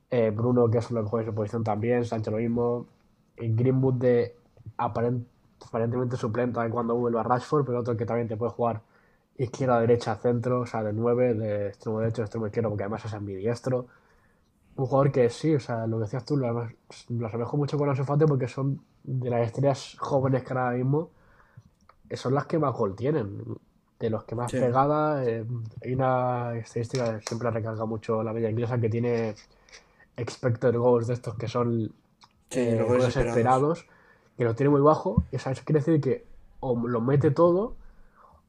Eh, Bruno, que es lo que juega en su posición también, Sancho lo mismo. Y Greenwood de aparentemente suplente cuando vuelva a Rashford, pero otro que también te puede jugar izquierda, derecha, centro, o sea, de 9, de extremo derecho, de extremo izquierdo, porque además es ambidiestro. Un jugador que sí, o sea, lo que decías tú, lo, lo asemejo mucho con Ansu Fati porque son de las estrellas jóvenes que ahora mismo son las que más gol tienen. De los que más pegada, eh, hay una estadística que siempre recarga mucho la media inglesa que tiene expected goals de estos que son eh, goles esperados. que lo tiene muy bajo. Y eso quiere decir que o lo mete todo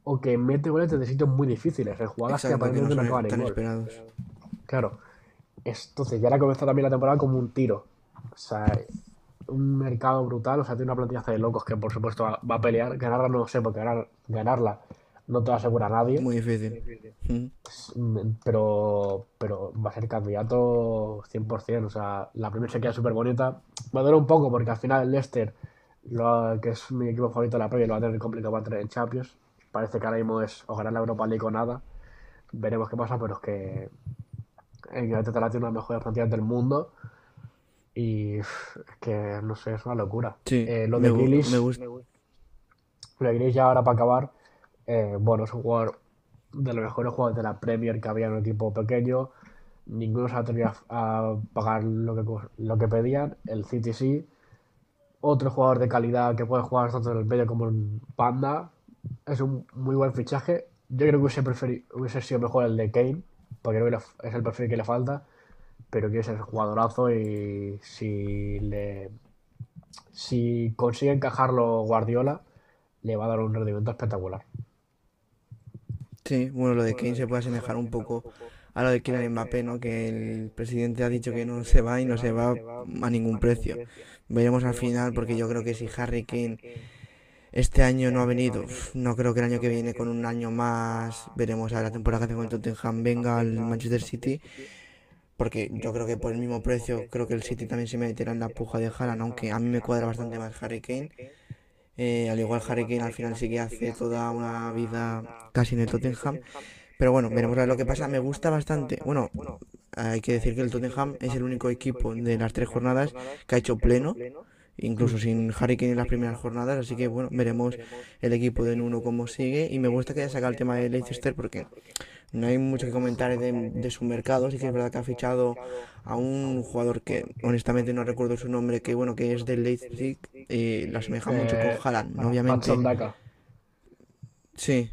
o que mete goles desde sitios muy difíciles, en jugadas que aparentemente no, acaban en gol. Claro. Entonces, ya ahora comenzado también la temporada como un tiro. O sea, un mercado brutal, o sea, tiene una plantilla de locos que por supuesto va a pelear. Ganarla no sé, porque ganar, ganarla no te lo asegura nadie. Muy difícil. Mm, pero, pero va a ser candidato 100%. O sea, la primera se queda súper bonita. Me duele un poco porque al final el Leicester, lo, que es mi equipo favorito de la Premier, lo va a tener complicado para entrar en Champions. Parece que ahora mismo es o ganar la Europa League o nada. Veremos qué pasa, pero es que en Inglaterra tiene una de las mejores plantillas del mundo. Y es que, no sé, es una locura. Sí, eh, lo de Grealish, me gusta. Lo de Grealish ya ahora para acabar, bueno, es un jugador de los mejores jugadores de la Premier que había en un equipo pequeño. Ninguno se atrevía a pagar lo que, lo que pedían. El City sí. Otro jugador de calidad que puede jugar tanto en el medio como en Panda. Es un muy buen fichaje. Yo creo que hubiese, hubiese sido mejor el de Kane, porque creo que es el perfil que le falta pero quiere ser jugadorazo y si le si consigue encajarlo Guardiola le va a dar un rendimiento espectacular. Sí, bueno, lo de Kane se puede asemejar un poco a lo de Kylian Mbappé, ¿no? Que el presidente ha dicho que no se va y no se va a ningún precio. Veremos al final, porque yo creo que si Harry Kane este año no ha venido, no creo que el año que viene con un año más, veremos a la temporada que hace con Tottenham venga al Manchester City porque yo creo que por el mismo precio creo que el City también se meterá en la puja de Haaland, aunque a mí me cuadra bastante más Harry Kane. Eh, al igual Harry Kane al final sí que hace toda una vida casi en el Tottenham. Pero bueno, veremos a ver lo que pasa. Me gusta bastante. Bueno, hay que decir que el Tottenham es el único equipo de las tres jornadas que ha hecho pleno incluso sin Harry Kane en las primeras jornadas, así que bueno, veremos el equipo de Nuno cómo sigue. Y me gusta que haya sacado el tema de Leicester porque no hay mucho que comentar de, su mercado, sí que es verdad que ha fichado a un jugador que honestamente no recuerdo su nombre, que bueno, que es del Leipzig y lo asemeja mucho con eh, Haaland, obviamente. Sí,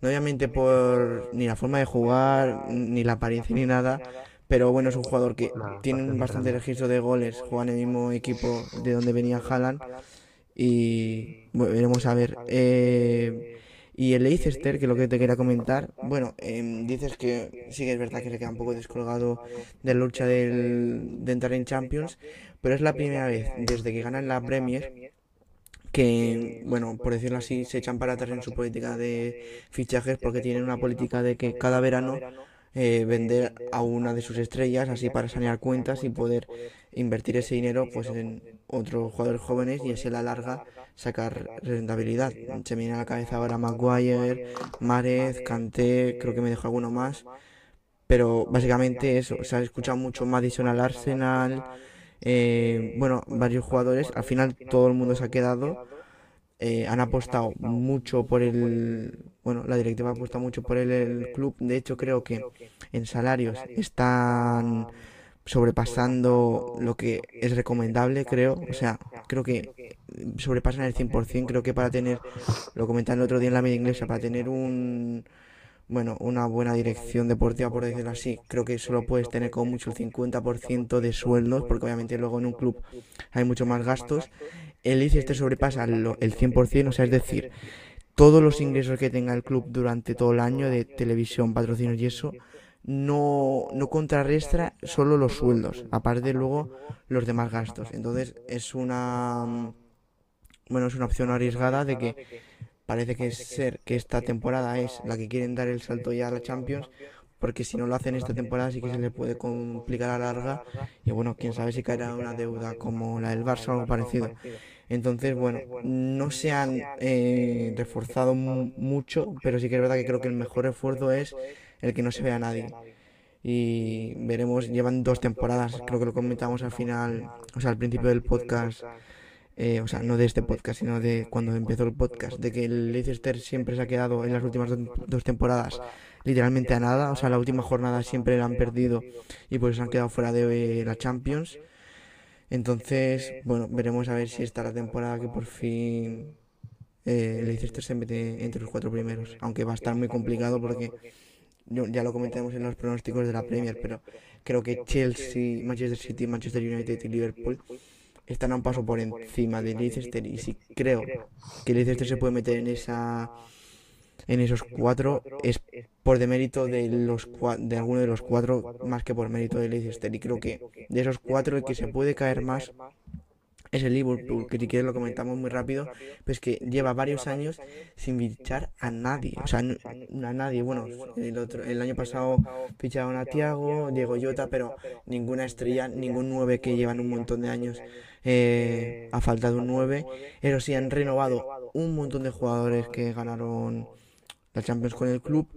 no obviamente por ni la forma de jugar, ni la apariencia ni nada, pero bueno, es un jugador que tiene bastante registro de goles, juega en el mismo equipo de donde venía Haaland y bueno, veremos a ver. Eh, y el Leicester, que es lo que te quería comentar, bueno, em, dices que sí que es verdad que se queda un poco descolgado de la lucha del, de entrar en Champions, pero es la primera vez desde que ganan la Premier que, bueno, por decirlo así, se echan para atrás en su política de fichajes porque tienen una política de que cada verano eh, vender a una de sus estrellas así para sanear cuentas y poder invertir ese dinero pues en otros jugadores jóvenes y así a la larga sacar rentabilidad. Se viene a la cabeza ahora Maguire, Marez, Kanté, creo que me dejo alguno más. Pero básicamente eso, se ha escuchado mucho Madison al Arsenal, eh, bueno, varios jugadores, al final todo el mundo se ha quedado eh, han apostado mucho por el, bueno, la directiva ha apostado mucho por el, club. De hecho, creo que en salarios están sobrepasando lo que es recomendable, creo. O sea, creo que sobrepasan el 100%. Creo que para tener, lo comenté el otro día en la media inglesa, para tener un, bueno, una buena dirección deportiva, por decirlo así, creo que solo puedes tener como mucho el 50% de sueldos, porque obviamente luego en un club hay mucho más gastos el este sobrepasa el 100%, o sea, es decir, todos los ingresos que tenga el club durante todo el año de televisión, patrocinios y eso, no, no contrarrestra solo los sueldos, aparte luego los demás gastos. Entonces es una bueno, es una opción arriesgada de que parece que ser que esta temporada es la que quieren dar el salto ya a la Champions, porque si no lo hacen esta temporada sí que se le puede complicar a larga y bueno, quién sabe si caerá una deuda como la del Barça o algo parecido. Entonces, bueno, no se han eh, reforzado mucho, pero sí que es verdad que creo que el mejor esfuerzo es el que no se vea a nadie. y veremos, llevan dos temporadas, creo que lo comentamos al final, o sea, al principio del podcast, eh, o sea, no de este podcast, sino de cuando empezó el podcast, de que el Leicester siempre se ha quedado en las últimas dos temporadas literalmente a nada, o sea, la última jornada siempre la han perdido y por eso han quedado fuera de la Champions. Entonces, bueno, veremos a ver si está la temporada que por fin eh, Leicester se mete entre los cuatro primeros, aunque va a estar muy complicado porque ya lo comentamos en los pronósticos de la Premier, pero creo que Chelsea, Manchester City, Manchester United y Liverpool están a un paso por encima de Leicester y sí creo que Leicester se puede meter en esa en esos cuatro es por demérito de los de alguno de los cuatro más que por mérito de Leicester y creo que de esos cuatro el que se puede caer más es el Liverpool, que si quieres lo comentamos muy rápido, pues que lleva varios años sin fichar a nadie, o sea, a nadie. Bueno, el, otro, el año pasado ficharon a Thiago, Diego Jota, pero ninguna estrella, ningún nueve que llevan un montón de años eh, ha faltado un 9. Pero sí han renovado un montón de jugadores que ganaron la Champions con el club.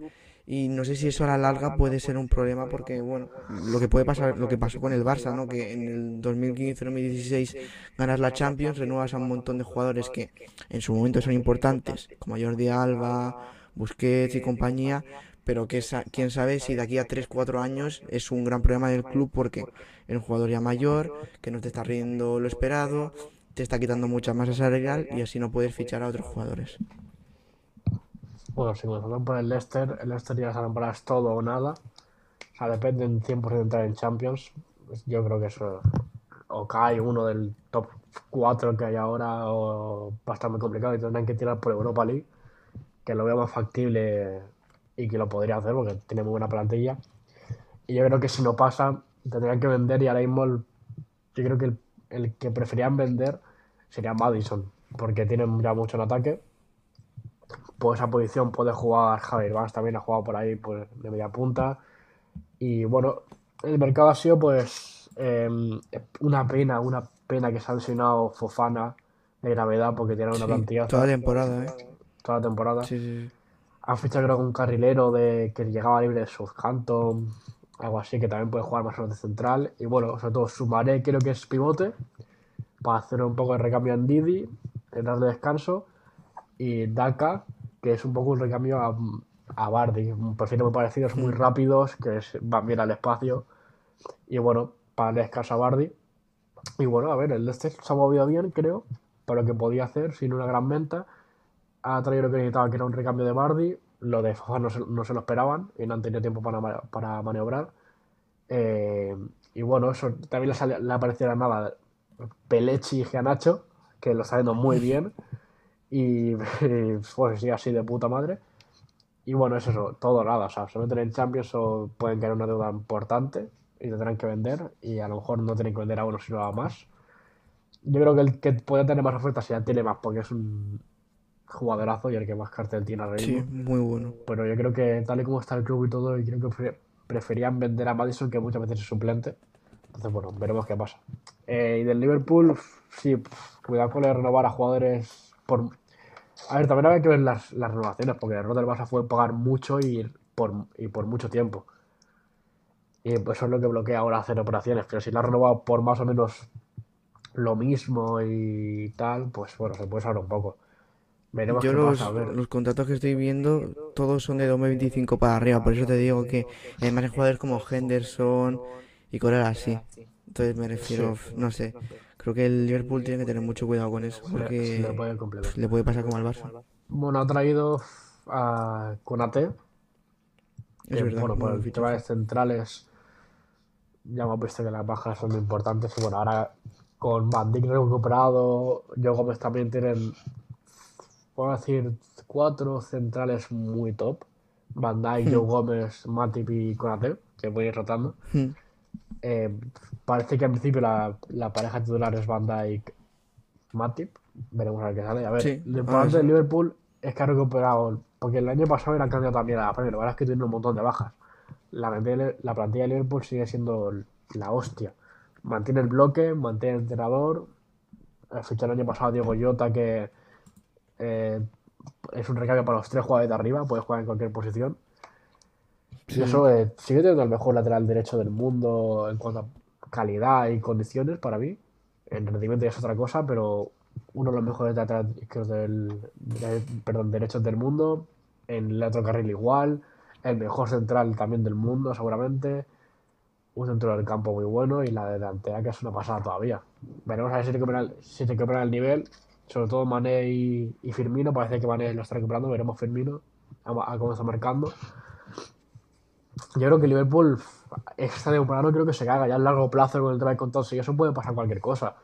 Y no sé si eso a la larga puede ser un problema porque bueno lo que puede pasar lo que pasó con el Barça no que en el 2015-2016 ganas la Champions renuevas a un montón de jugadores que en su momento son importantes como Jordi Alba Busquets y compañía pero que quién sabe si de aquí a 3-4 años es un gran problema del club porque es un jugador ya mayor que no te está riendo lo esperado te está quitando mucha masa salarial y así no puedes fichar a otros jugadores bueno, si comenzamos por el Leicester, el Leicester ya saben para todo o nada. O sea, dependen 100% de entrar en Champions. Yo creo que eso o cae uno del top 4 que hay ahora o va a estar muy complicado y tendrán que tirar por Europa League, que lo veo más factible y que lo podría hacer porque tiene muy buena plantilla. Y yo creo que si no pasa, tendrían que vender y ahora mismo yo creo que el, el que preferían vender sería Madison, porque tienen ya mucho en ataque por esa posición puede jugar Javier Vance también ha jugado por ahí pues, de media punta. Y bueno, el mercado ha sido pues em, una pena, una pena que se ha lesionado Fofana de gravedad porque tiene una plantilla. Toda la temporada, ¿eh? Toda la temporada. Sí, sí. Han fichado creo que un carrilero de que llegaba libre de Southampton, algo así, que también puede jugar más o de central. Y bueno, sobre todo sumaré, creo que es pivote, para hacer un poco de recambio en Didi, en darle descanso. Y Daka, que es un poco un recambio a, a Bardi. Perfiles muy parecidos, muy mm. rápidos, que van bien al espacio. Y bueno, descanso a Bardi. Y bueno, a ver, el Leicester se ha movido bien, creo, para lo que podía hacer, sin una gran venta. Ha traído lo que necesitaba, que era un recambio de Bardi. Lo de Fofana no se, no se, lo esperaban y no han tenido tiempo para, para maniobrar. Eh, y bueno, eso también le, le apareció nada Pelechi y Gianacho, que lo está viendo muy bien. Y pues sí, así de puta madre. Y bueno, es eso, todo nada. O sea, se meten en Champions o pueden caer una deuda importante y tendrán que vender. Y a lo mejor no tienen que vender a uno, sino a más. Yo creo que el que puede tener más ofertas ya tiene más, porque es un jugadorazo y el que más cartel tiene ahora Sí, muy bueno. Pero yo creo que tal y como está el club y todo, y creo que preferían vender a Madison, que muchas veces es suplente. Entonces, bueno, veremos qué pasa. Eh, y del Liverpool, sí, cuidado con renovar a jugadores por a ver, también había que ver las, renovaciones, porque el error del Barça fue pagar mucho y por, y por mucho tiempo. Y pues eso es lo que bloquea ahora hacer operaciones. Pero si la ha renovado por más o menos lo mismo y tal, pues bueno, se puede saber un poco. Veremos Yo los, los contratos que estoy viendo, todos son de 2025 para arriba. Por eso te digo que además hay jugadores como Henderson y cosas así. Entonces me refiero, no sé. Creo que el Liverpool tiene que tener mucho cuidado con eso, porque le, puede pasar como al Barça. Bueno, ha traído a Conate. Es verdad, bueno, por el de centrales ya hemos visto que las bajas son muy importantes. Y bueno, ahora con Van Dijk recuperado, Joe Gómez también tienen, puedo decir, cuatro centrales muy top. Van Dijk, Joe hmm. Gómez, Matip y Conate, que voy a ir rotando. Eh, parece que en principio la, la pareja titular es Van Dijk Matip. Veremos a ver qué sale. A ver, lo importante del Liverpool es que ha recuperado. Porque el año pasado era candidato también a la Premier. La verdad es que tiene un montón de bajas. La, la plantilla de Liverpool sigue siendo la hostia. Mantiene el bloque, mantiene el entrenador. Fichó el año pasado Diego Jota, que eh, es un recambio para los tres jugadores de arriba. Puede jugar en cualquier posición. Eso eh, sigue teniendo el mejor lateral derecho del mundo en cuanto a calidad y condiciones para mí. En rendimiento ya es otra cosa, pero uno de los mejores laterales del, perdón, derechos del mundo. En el otro carril igual. El mejor central también del mundo, seguramente. Un centro del campo muy bueno y la delantera que es una pasada todavía. Veremos a ver si recupera, si recupera el nivel. Sobre todo Mané y, Firmino. Parece que Mané lo está recuperando. Veremos Firmino a, cómo está marcando. Yo creo que Liverpool esta temporada no creo que se caga ya a largo plazo con el tema de control. Si eso puede pasar cualquier cosa.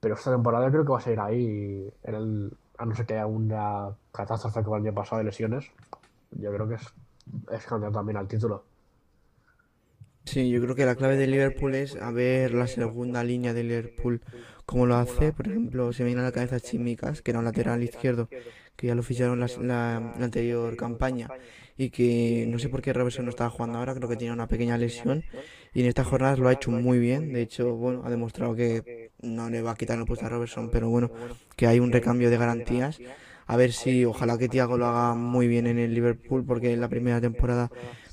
Pero esta temporada creo que va a seguir ahí. En el, a no ser que haya una catástrofe como el año pasado de lesiones. Yo creo que es, candidato también al título. Sí, yo creo que la clave de Liverpool es a ver la segunda línea de Liverpool como lo hace. Por ejemplo, se viene a la cabeza Chimicas, que era un lateral izquierdo, que ya lo ficharon la, la, anterior campaña y que no sé por qué Robertson no estaba jugando ahora, creo que tiene una pequeña lesión y en estas jornadas lo ha hecho muy bien. De hecho, bueno, ha demostrado que no le va a quitar el puesto a Robertson, pero bueno, que hay un recambio de garantías. A ver si, ojalá que Thiago lo haga muy bien en el Liverpool, porque en la primera temporada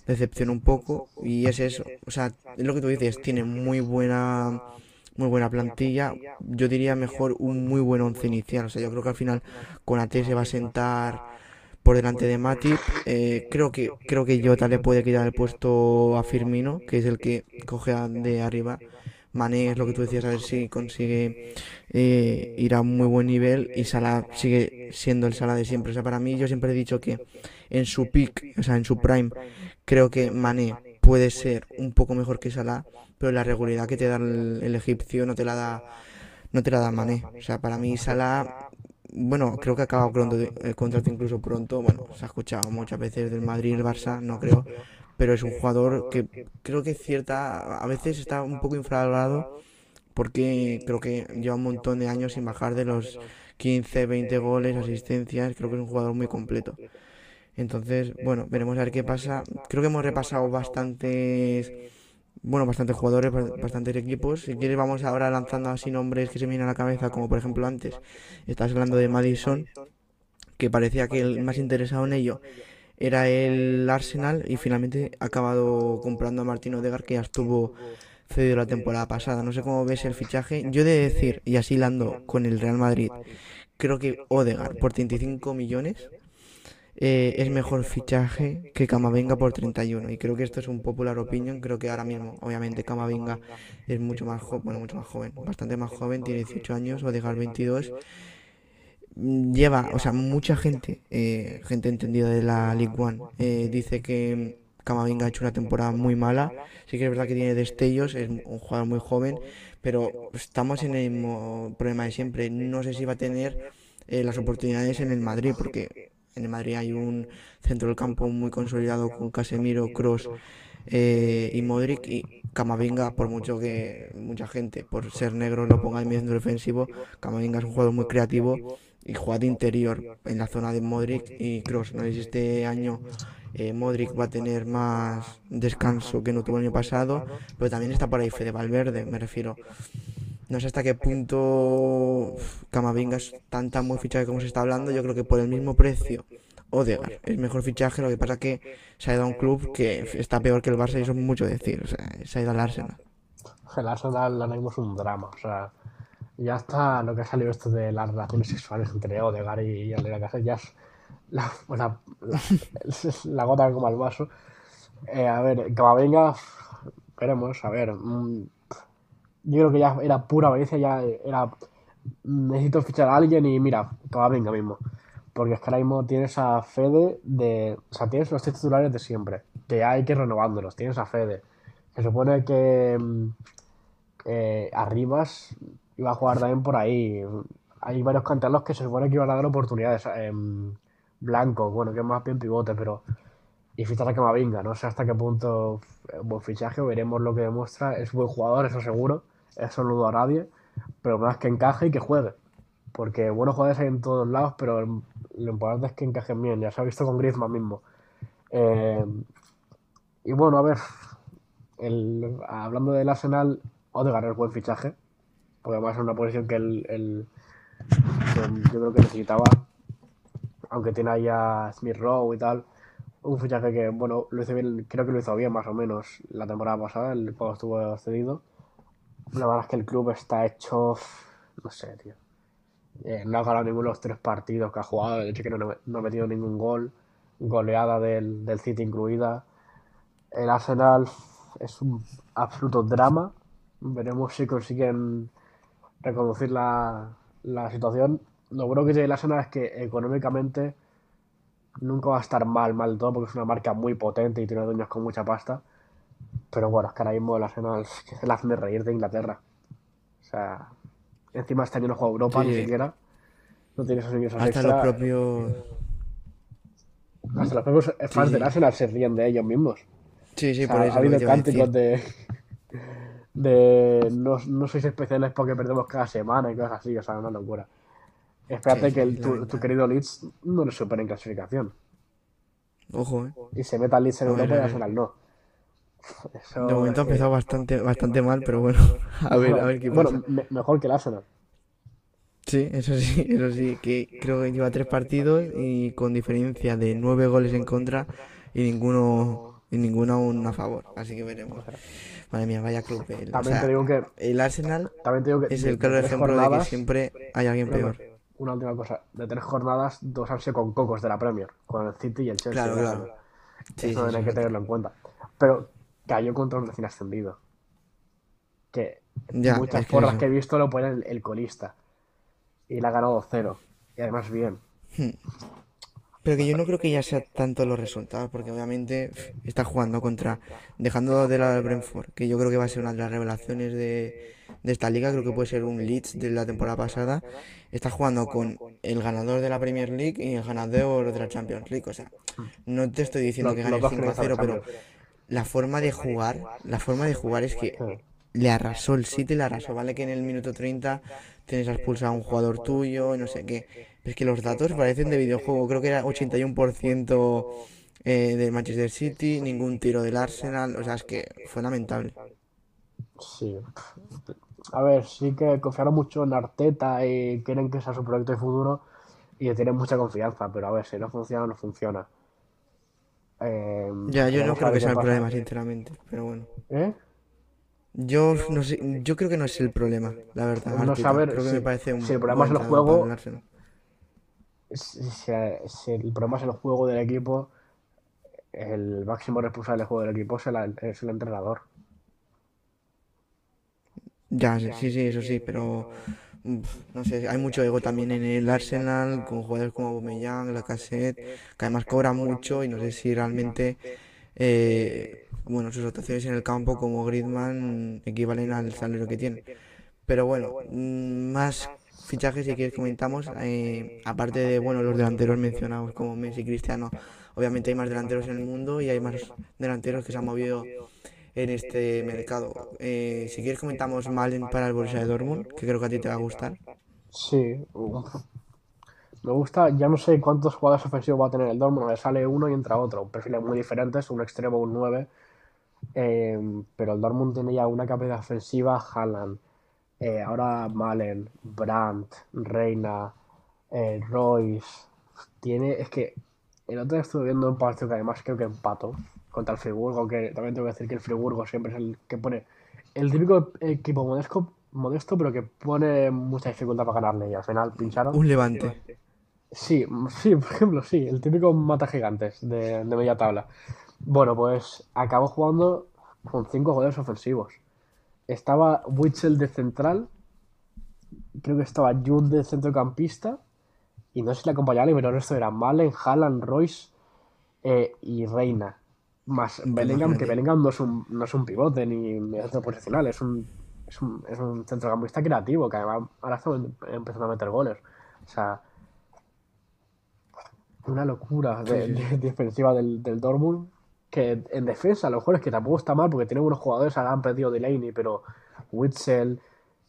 decepciona un poco y es eso. O sea, es lo que tú dices, tiene muy buena muy buena plantilla. Yo diría mejor un muy buen once inicial. O sea, yo creo que al final con AT se va a sentar por delante de Matip. Eh, creo que creo que Jota le puede quitar el puesto a Firmino, que es el que coge de arriba. Mané es lo que tú decías, a ver si consigue eh, ir a un muy buen nivel y Salah sigue siendo el Salah de siempre. O sea, para mí yo siempre he dicho que en su peak, o sea, en su prime, creo que Mané puede ser un poco mejor que Salah, pero la regularidad que te da el, egipcio no te la da no te la da Mané. O sea, para mí Salah bueno, creo que ha acabado pronto el contrato incluso pronto. Bueno, se ha escuchado muchas veces del Madrid el Barça, no creo pero es un jugador que creo que cierta, a veces está un poco infravalorado porque creo que lleva un montón de años sin bajar de los 15, 20 goles, asistencias, creo que es un jugador muy completo. Entonces, bueno, veremos a ver qué pasa. Creo que hemos repasado bastantes, bueno, bastantes jugadores, bastantes equipos. Si quieres, vamos ahora lanzando así nombres que se me vienen a la cabeza, como por ejemplo antes, estás hablando de Madison, que parecía que el más interesado en ello era el Arsenal y finalmente ha acabado comprando a Martín Odegar que ya estuvo cedido la temporada pasada. No sé cómo ves el fichaje. Yo de decir, y así lando con el Real Madrid, creo que Odegar por 35 millones eh, es mejor fichaje que Camavinga por 31. Y creo que esto es un popular opinion. Creo que ahora mismo, obviamente, Camavinga es mucho más joven, bueno, mucho más joven, bastante más joven, tiene 18 años, Odegar 22 lleva, o sea, mucha gente, eh, gente entendida de la League One, eh, dice que Camavinga ha hecho una temporada muy mala. Sí que es verdad que tiene destellos, es un jugador muy joven, pero estamos en el mismo problema de siempre. No sé si va a tener eh, las oportunidades en el Madrid, porque en Madrid hay un centro del campo muy consolidado con Casemiro, Cross y Modric y Camavinga, por mucho que mucha gente, por ser negro, lo ponga en mi centro defensivo, Camavinga es un jugador muy creativo y juega de interior en la zona de Modric y Cross. No si este año eh, Modric va a tener más descanso que no tuvo el año pasado, pero también está por ahí Fede Valverde, me refiero. No sé hasta qué punto Camavinga es tan tan buen fichaje como se está hablando. Yo creo que por el mismo precio, Odegaard es mejor fichaje. Lo que pasa que se ha ido a un club que está peor que el Barça y eso es mucho decir. O sea, se ha ido al Arsenal. El Arsenal ahora mismo es un drama. O sea, ya está lo que ha salido esto de las relaciones sexuales entre Odegar y Alera Casa, ya es la, la, la, gota como al vaso. Eh, a ver, venga, veremos, a ver. Mm, yo creo que ya era pura avaricia, ya era. Necesito fichar a alguien y mira, que venga mismo. Porque es que ahora mismo tienes a Fede de. O sea, tienes los titulares de siempre. Que hay que renovándolos. Tienes a Fede. Se supone que. Mm, eh, Arribas iba a jugar también por ahí. Hay varios canteranos que se supone que iban a dar oportunidades. en Blanco, bueno, que es más bien pivote, pero. Y fichar a Camavinga, no sé hasta qué punto buen fichaje, veremos lo que demuestra. Es buen jugador, eso seguro, eso no dudo a nadie, pero más que encaje y que juegue. Porque buenos jugadores hay en todos lados, pero lo importante es que encajen bien, ya se ha visto con Griezmann mismo. Eh, y bueno, a ver, el, hablando del Arsenal, Odegaard es buen fichaje, porque además es una posición que él, yo creo que necesitaba, aunque tiene ahí a Smith Rowe y tal, Un fichaje que, bueno, lo hizo bien, creo que lo hizo bien más o menos la temporada pasada, el cuando estuvo cedido. La verdad es que el club está hecho, no sé, tío. Eh, no ha ganado ninguno de los tres partidos que ha jugado, de hecho que no, no ha metido ningún gol, goleada del, del City incluida. El Arsenal es un absoluto drama. Veremos si consiguen reconducir la, la situación. Lo bueno que tiene el Arsenal es que económicamente nunca va a estar mal, mal todo, porque es una marca muy potente y tiene dueños con mucha pasta. Pero bueno, es que ahora mismo el Arsenal es que se la hacen de reír de Inglaterra. O sea, encima este año no juega Europa Sí. ni siquiera. No tiene esos ingresos Hasta extra. los propios... Hasta los propios fans Sí. del Arsenal se ríen de ellos mismos. Sí, sí, O sea, por eso. ha habido cánticos de, de no, no sois especiales porque perdemos cada semana y cosas así, o sea, una locura. Espérate Sí, que el- tu, querido Leeds no le supere en clasificación. Ojo, ¿eh? Y se meta el Leeds en A ver, Europa y. Arsenal no. Eso De momento ha empezado bastante, bastante mal, pero bueno, a ver, a ver qué Bueno, pasa. me- mejor que el Arsenal. Sí, eso sí, eso sí, que creo que lleva tres partidos y con diferencia de nueve goles en contra y ninguno, y ninguno aún a favor. Así que veremos. Madre mía, vaya club. El, o También sea, te digo que, el Arsenal también te digo que es el claro ejemplo de que siempre hay alguien peor. Una última cosa, de tres jornadas, dos han sido con cocos de la Premier, con el City y el Chelsea. Claro, claro. Sí, Eso sí, hay sí. que tenerlo en cuenta. Pero cayó contra un recién ascendido. Que Ya, muchas que porras eso. que he visto lo ponen el, el colista. Y le ha ganado 0. Y además bien. Pero que yo no creo que ya sea tanto los resultados, porque obviamente está jugando contra, dejando de lado Brentford, que yo creo que va a ser una de las revelaciones de, de esta liga, creo que puede ser un Leeds de la temporada pasada. Está jugando con el ganador de la Premier League y el ganador de la Champions League. O sea, no te estoy diciendo que los gane dos 5 a finalistas 0, de pero Champions. la forma de jugar, la forma de jugar es que le arrasó el City, le arrasó. Vale que en el minuto 30 tienes a expulsar a un jugador tuyo y no sé qué. Es que los datos parecen de videojuego. Creo que era 81% eh, del Manchester City, ningún tiro del Arsenal. O sea, es que fue lamentable. Sí. A ver, sí que confiaron mucho en Arteta y quieren que sea su proyecto de futuro y tienen mucha confianza, pero a ver, si no funciona, no funciona. Eh, Ya, yo no veremos a creo que sea el pasa. problema, sinceramente. Pero bueno. ¿Eh? Yo no sé, yo creo que no es el problema, la verdad. No Arteta. saber Creo que si- me parece un si el problema es el juego, para el problema es el juego del equipo, el máximo responsable del juego del equipo es el, es el entrenador. Ya, sí, sí, sí, eso sí, pero no sé, hay mucho ego también en el Arsenal con jugadores como Aubameyang, Lacazette, que además cobran mucho y no sé si realmente, eh, bueno, sus rotaciones en el campo como Griezmann equivalen al salario que tiene. Pero bueno, mm, más fichajes si quieres comentamos, eh, aparte de, bueno, los delanteros mencionados como Messi y Cristiano, obviamente hay más delanteros en el mundo y hay más delanteros que se han movido en este mercado. Eh, si quieres comentamos Malen para el Borussia de Dortmund, que creo que a ti te va a gustar. Sí, me gusta, ya no sé cuántos jugadores ofensivos va a tener el Dortmund, le sale uno y entra otro, perfiles muy diferentes, un extremo, un 9, eh, pero el Dortmund tiene ya una capacidad ofensiva, Haaland, eh, ahora Malen, Brandt, Reina, eh, Royce, tiene, es que el otro día estuve viendo un partido que además creo que empató contra el Friburgo, que también tengo que decir que el Friburgo siempre es el que pone el típico equipo modesto, modesto pero que pone mucha dificultad para ganarle y al final pincharon. Un levante. Sí, sí, por ejemplo, sí, el típico mata gigantes de, de media tabla. Bueno, pues acabó jugando con cinco jugadores ofensivos. Estaba Witzel de central, creo que estaba Jude de centrocampista, y no sé si le acompañaba, pero el resto eran Malen, Haaland, Royce eh, y Reina. Más Bellingham, que. Bellingham no es un, no es un pivote ni centro posicional, es un, es un, es un centrocampista creativo que además ahora está empezando a meter goles. O sea, una locura de, Sí, sí, de- defensiva del, del Dortmund. Que en defensa, a lo mejor es que tampoco está mal porque tiene buenos jugadores. Ahora han perdido Delaney, pero Witzel,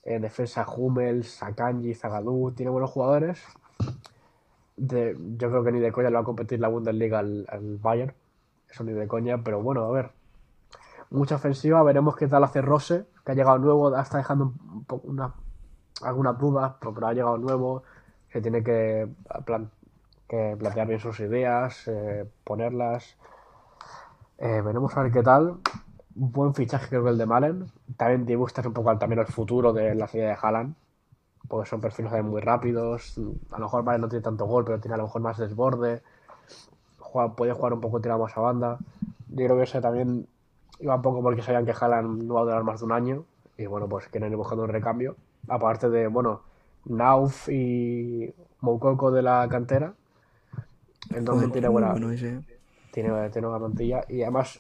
en defensa Hummels, Akanji, Zagadou, tiene buenos jugadores. Yo creo que ni de coña le va a competir la Bundesliga al, al Bayern. Eso ni de coña, pero bueno, a ver. Mucha ofensiva, veremos qué tal hace Rose, que ha llegado nuevo, está dejando un poco una, algunas dudas, pero ha llegado nuevo, se tiene que que plantear bien sus ideas, eh, ponerlas. Eh, veremos a ver qué tal. Un buen fichaje creo que el de Malen. También te gusta un poco también el futuro de la ciudad de Haaland. Porque son perfiles muy rápidos. A lo mejor Malen no tiene tanto gol, pero tiene a lo mejor más desborde. puede jugar un poco tirado más a banda. Yo creo que ese también iba un poco porque sabían que Haaland no va a durar más de un año. Y bueno, pues quieren ir buscando un recambio. Aparte de, bueno, Nauf y Moukoko de la cantera. Entonces tiene buena. Tiene, tiene una plantilla. Y además,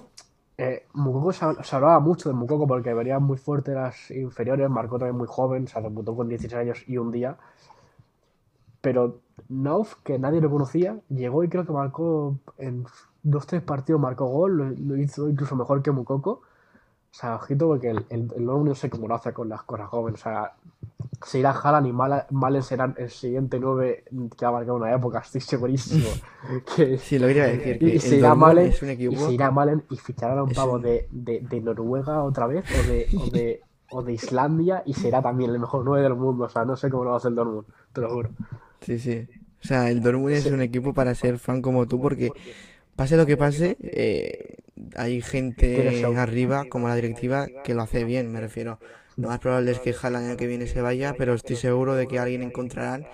eh, Mukoko se, hablaba mucho de Mukoko porque venía muy fuerte las inferiores, marcó también muy joven, se debutó con 16 años y un día. Pero Nauf, que nadie lo conocía, llegó y creo que marcó en dos tres partidos, marcó gol, lo, hizo incluso mejor que Mukoko. O sea, ojito, porque el, el, el no sé cómo lo hace con las cosas jóvenes. O sea, se irá Haaland y Malen será el siguiente 9 que va a marcar una época, estoy segurísimo. Que, sí, lo quería decir. Que y, se irá Malen, es un equipo... y se irá Malen y ficharán a un pavo de, de, de, Noruega otra vez o de, o de, o de Islandia y será también el mejor 9 del mundo. O sea, no sé cómo lo hacer el Dortmund, te lo juro. Sí, sí. O sea, el Dortmund es un equipo para ser fan como tú porque pase lo que pase, eh, hay gente arriba, como la directiva, que lo hace bien, me refiero. Lo más probable es que el año que viene se vaya, pero estoy seguro de que alguien encontrarán.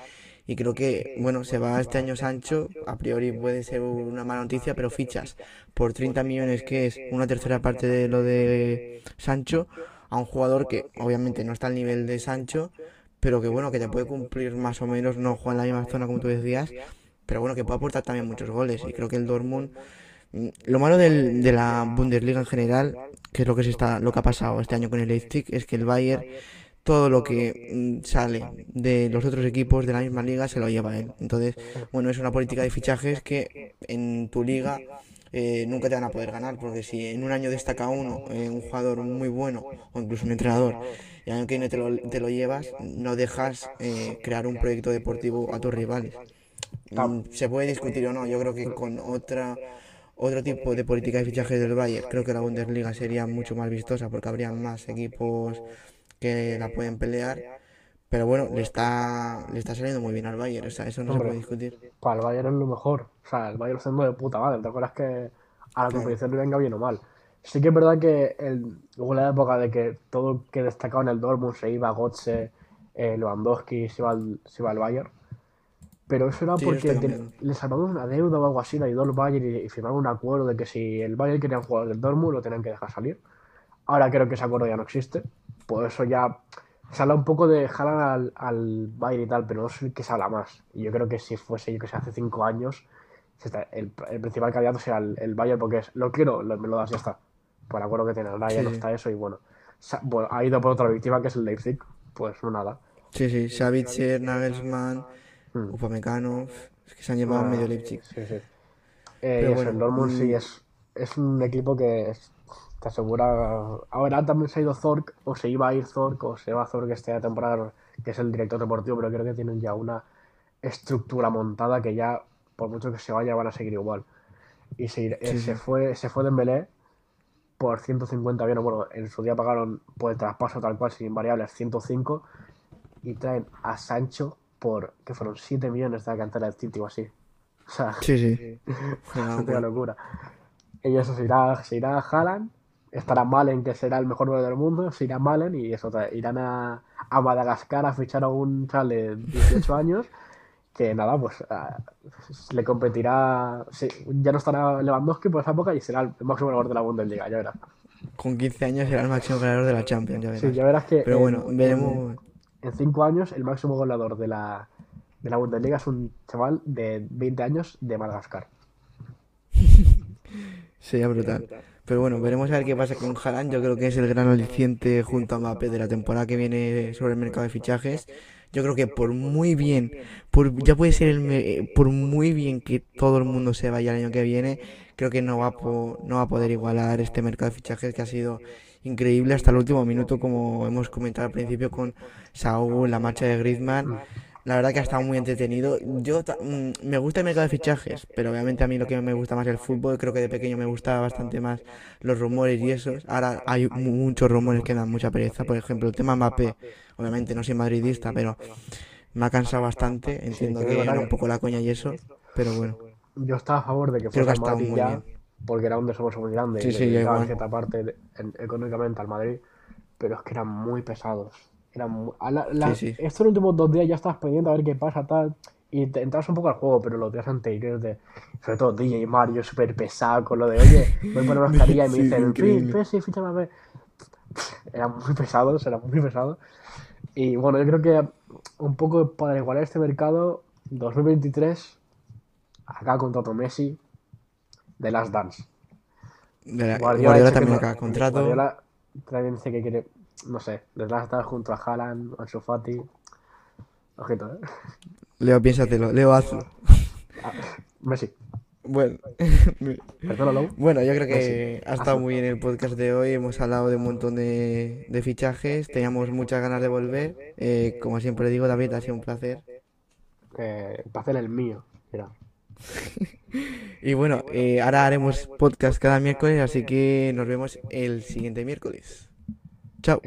Y creo que, bueno, se va este año Sancho, a priori puede ser una mala noticia, pero fichas por 30 millones, que es una tercera parte de lo de Sancho, a un jugador que obviamente no está al nivel de Sancho, pero que bueno, que te puede cumplir más o menos, no juega en la misma zona como tú decías, pero bueno, que puede aportar también muchos goles. Y creo que el Dortmund lo malo del, de la Bundesliga en general, que es lo que se está, lo que ha pasado este año con el Leipzig, es que el Bayern todo lo que mm, sale de los otros equipos de la misma liga se lo lleva él. Entonces, bueno, es una política de fichajes que en tu liga eh, nunca te van a poder ganar, porque si en un año destaca uno, eh, un jugador muy bueno, o incluso un entrenador, y año que viene te lo, te lo llevas, no dejas eh, crear un proyecto deportivo a tus rivales. Mm, se puede discutir o no, yo creo que con otra otro tipo de política de fichaje del Bayern. Creo que la Bundesliga sería mucho más vistosa porque habría más equipos que la pueden pelear. Pero bueno, le está, le está saliendo muy bien al Bayern, o sea, eso no se puede discutir. Para el Bayern es lo mejor. O sea, el Bayern haciendo de puta madre. ¿Te acuerdas que a la competición le venga bien o mal? Sí que es verdad que el, hubo la época de que todo que destacaba en el Dortmund se iba a Gotze, eh, Lewandowski, se iba, al, se iba al Bayern. Pero eso era porque les armaron una deuda o algo así, la ayudó el Bayern y, firmaron un acuerdo de que si el Bayern quería jugar del Dortmund lo tenían que dejar salir. Ahora creo que ese acuerdo ya no existe. Por eso ya se habla un poco de jalar al, al Bayern y tal, pero no sé que se habla más. Y yo creo que si fuese yo que sé hace cinco años, el, principal candidato sería el, Bayern porque es lo quiero, me lo das y ya está. Por el acuerdo que tiene ahora ya no está eso y bueno, ha ido por otra víctima que es el Leipzig, pues no nada. Sí, sí, Savitzer, Nagelsmann. Hmm. Upamecano, es que se han llevado medio Leipzig. Sí, sí. Eh, bueno, el Dortmund sí mm. es, es un equipo que te asegura. Ahora también se ha ido Zork, o se iba a ir Zork, o se va a Zork esta temporada, que es el director deportivo, pero creo que tienen ya una estructura montada que ya, por mucho que se vaya, van a seguir igual. Y se, eh, se fue se fue Dembélé por 150 millones. Bueno, en su día pagaron por el traspaso tal cual, sin variables, 105. Y traen a Sancho por, que fueron 7 millones de la cantera City o así. O sea, sí, sí. una locura. Y eso se irá, se irá a Haaland, estará Malen, que será el mejor del mundo, se irá Malen y eso, irán a, a Madagascar a fichar a un chaval de 18 años que nada, pues le competirá. ya no estará Lewandowski por esa época y será el máximo ganador de la Bundesliga, ya verás. Con 15 años será el máximo ganador de la Champions, ya verás. Sí, ya verás que. Pero bueno, veremos en 5 años el máximo goleador de la, de la Bundesliga es un chaval de 20 años de Madagascar. Sería brutal. Pero bueno, veremos a ver qué pasa con Haaland. Yo creo que es el gran aliciente junto a Mbappé de la temporada que viene sobre el mercado de fichajes. Yo creo que por muy bien, por, ya puede ser el, por muy bien que todo el mundo se vaya el año que viene, creo que no va, no va a poder igualar este mercado de fichajes que ha sido increíble hasta el último minuto, como hemos comentado al principio con Saúl, la marcha de Griezmann. La verdad que ha estado muy entretenido. Yo mm, me gusta el mercado de fichajes, pero obviamente a mí lo que me gusta más es el fútbol. Creo que de pequeño me gustaba bastante más los rumores y esos. Ahora hay muchos rumores que dan mucha pereza. Por ejemplo, el tema Mbappé. Obviamente no soy madridista, pero me ha cansado bastante. Entiendo que era un poco la coña y eso. pero bueno. Yo estaba a favor de que Creo que ha estado muy bien. Porque era un desembolso muy grande Sí, y sí, igual. cierta parte en- económicamente al Madrid, pero es que eran muy pesados. Eran mu- a la- la- Sí, sí. Estos últimos dos días ya estabas pendiente a ver qué pasa, tal, y te entras un poco al juego, pero los días anteriores, de, sobre todo DJ Mario, súper pesado con lo de, oye, voy a poner mascarilla y me Sí, dicen. "Fi- sí, fíjame a ver. Eran muy pesados, eran muy pesados. Y bueno, yo creo que un poco para igualar este mercado, 2023, acá contrato Messi, The Last Dance. De la- Guardiola también no- acaba contrato. Guardiola también dice que quiere, no sé, The Last Dance junto a Haaland, Ansu Fati. Ojito, ¿eh? Leo, piénsatelo. Leo, hazlo. Ah, Messi, Bueno, bueno, yo creo que ha estado muy bien el podcast de hoy. Hemos hablado de un montón de, de fichajes. Teníamos muchas ganas de volver. Eh, como siempre digo, David, ha sido un placer. Eh, para hacer el mío, mira. Y bueno, eh, ahora haremos podcast cada miércoles, así que nos vemos el siguiente miércoles. Chao.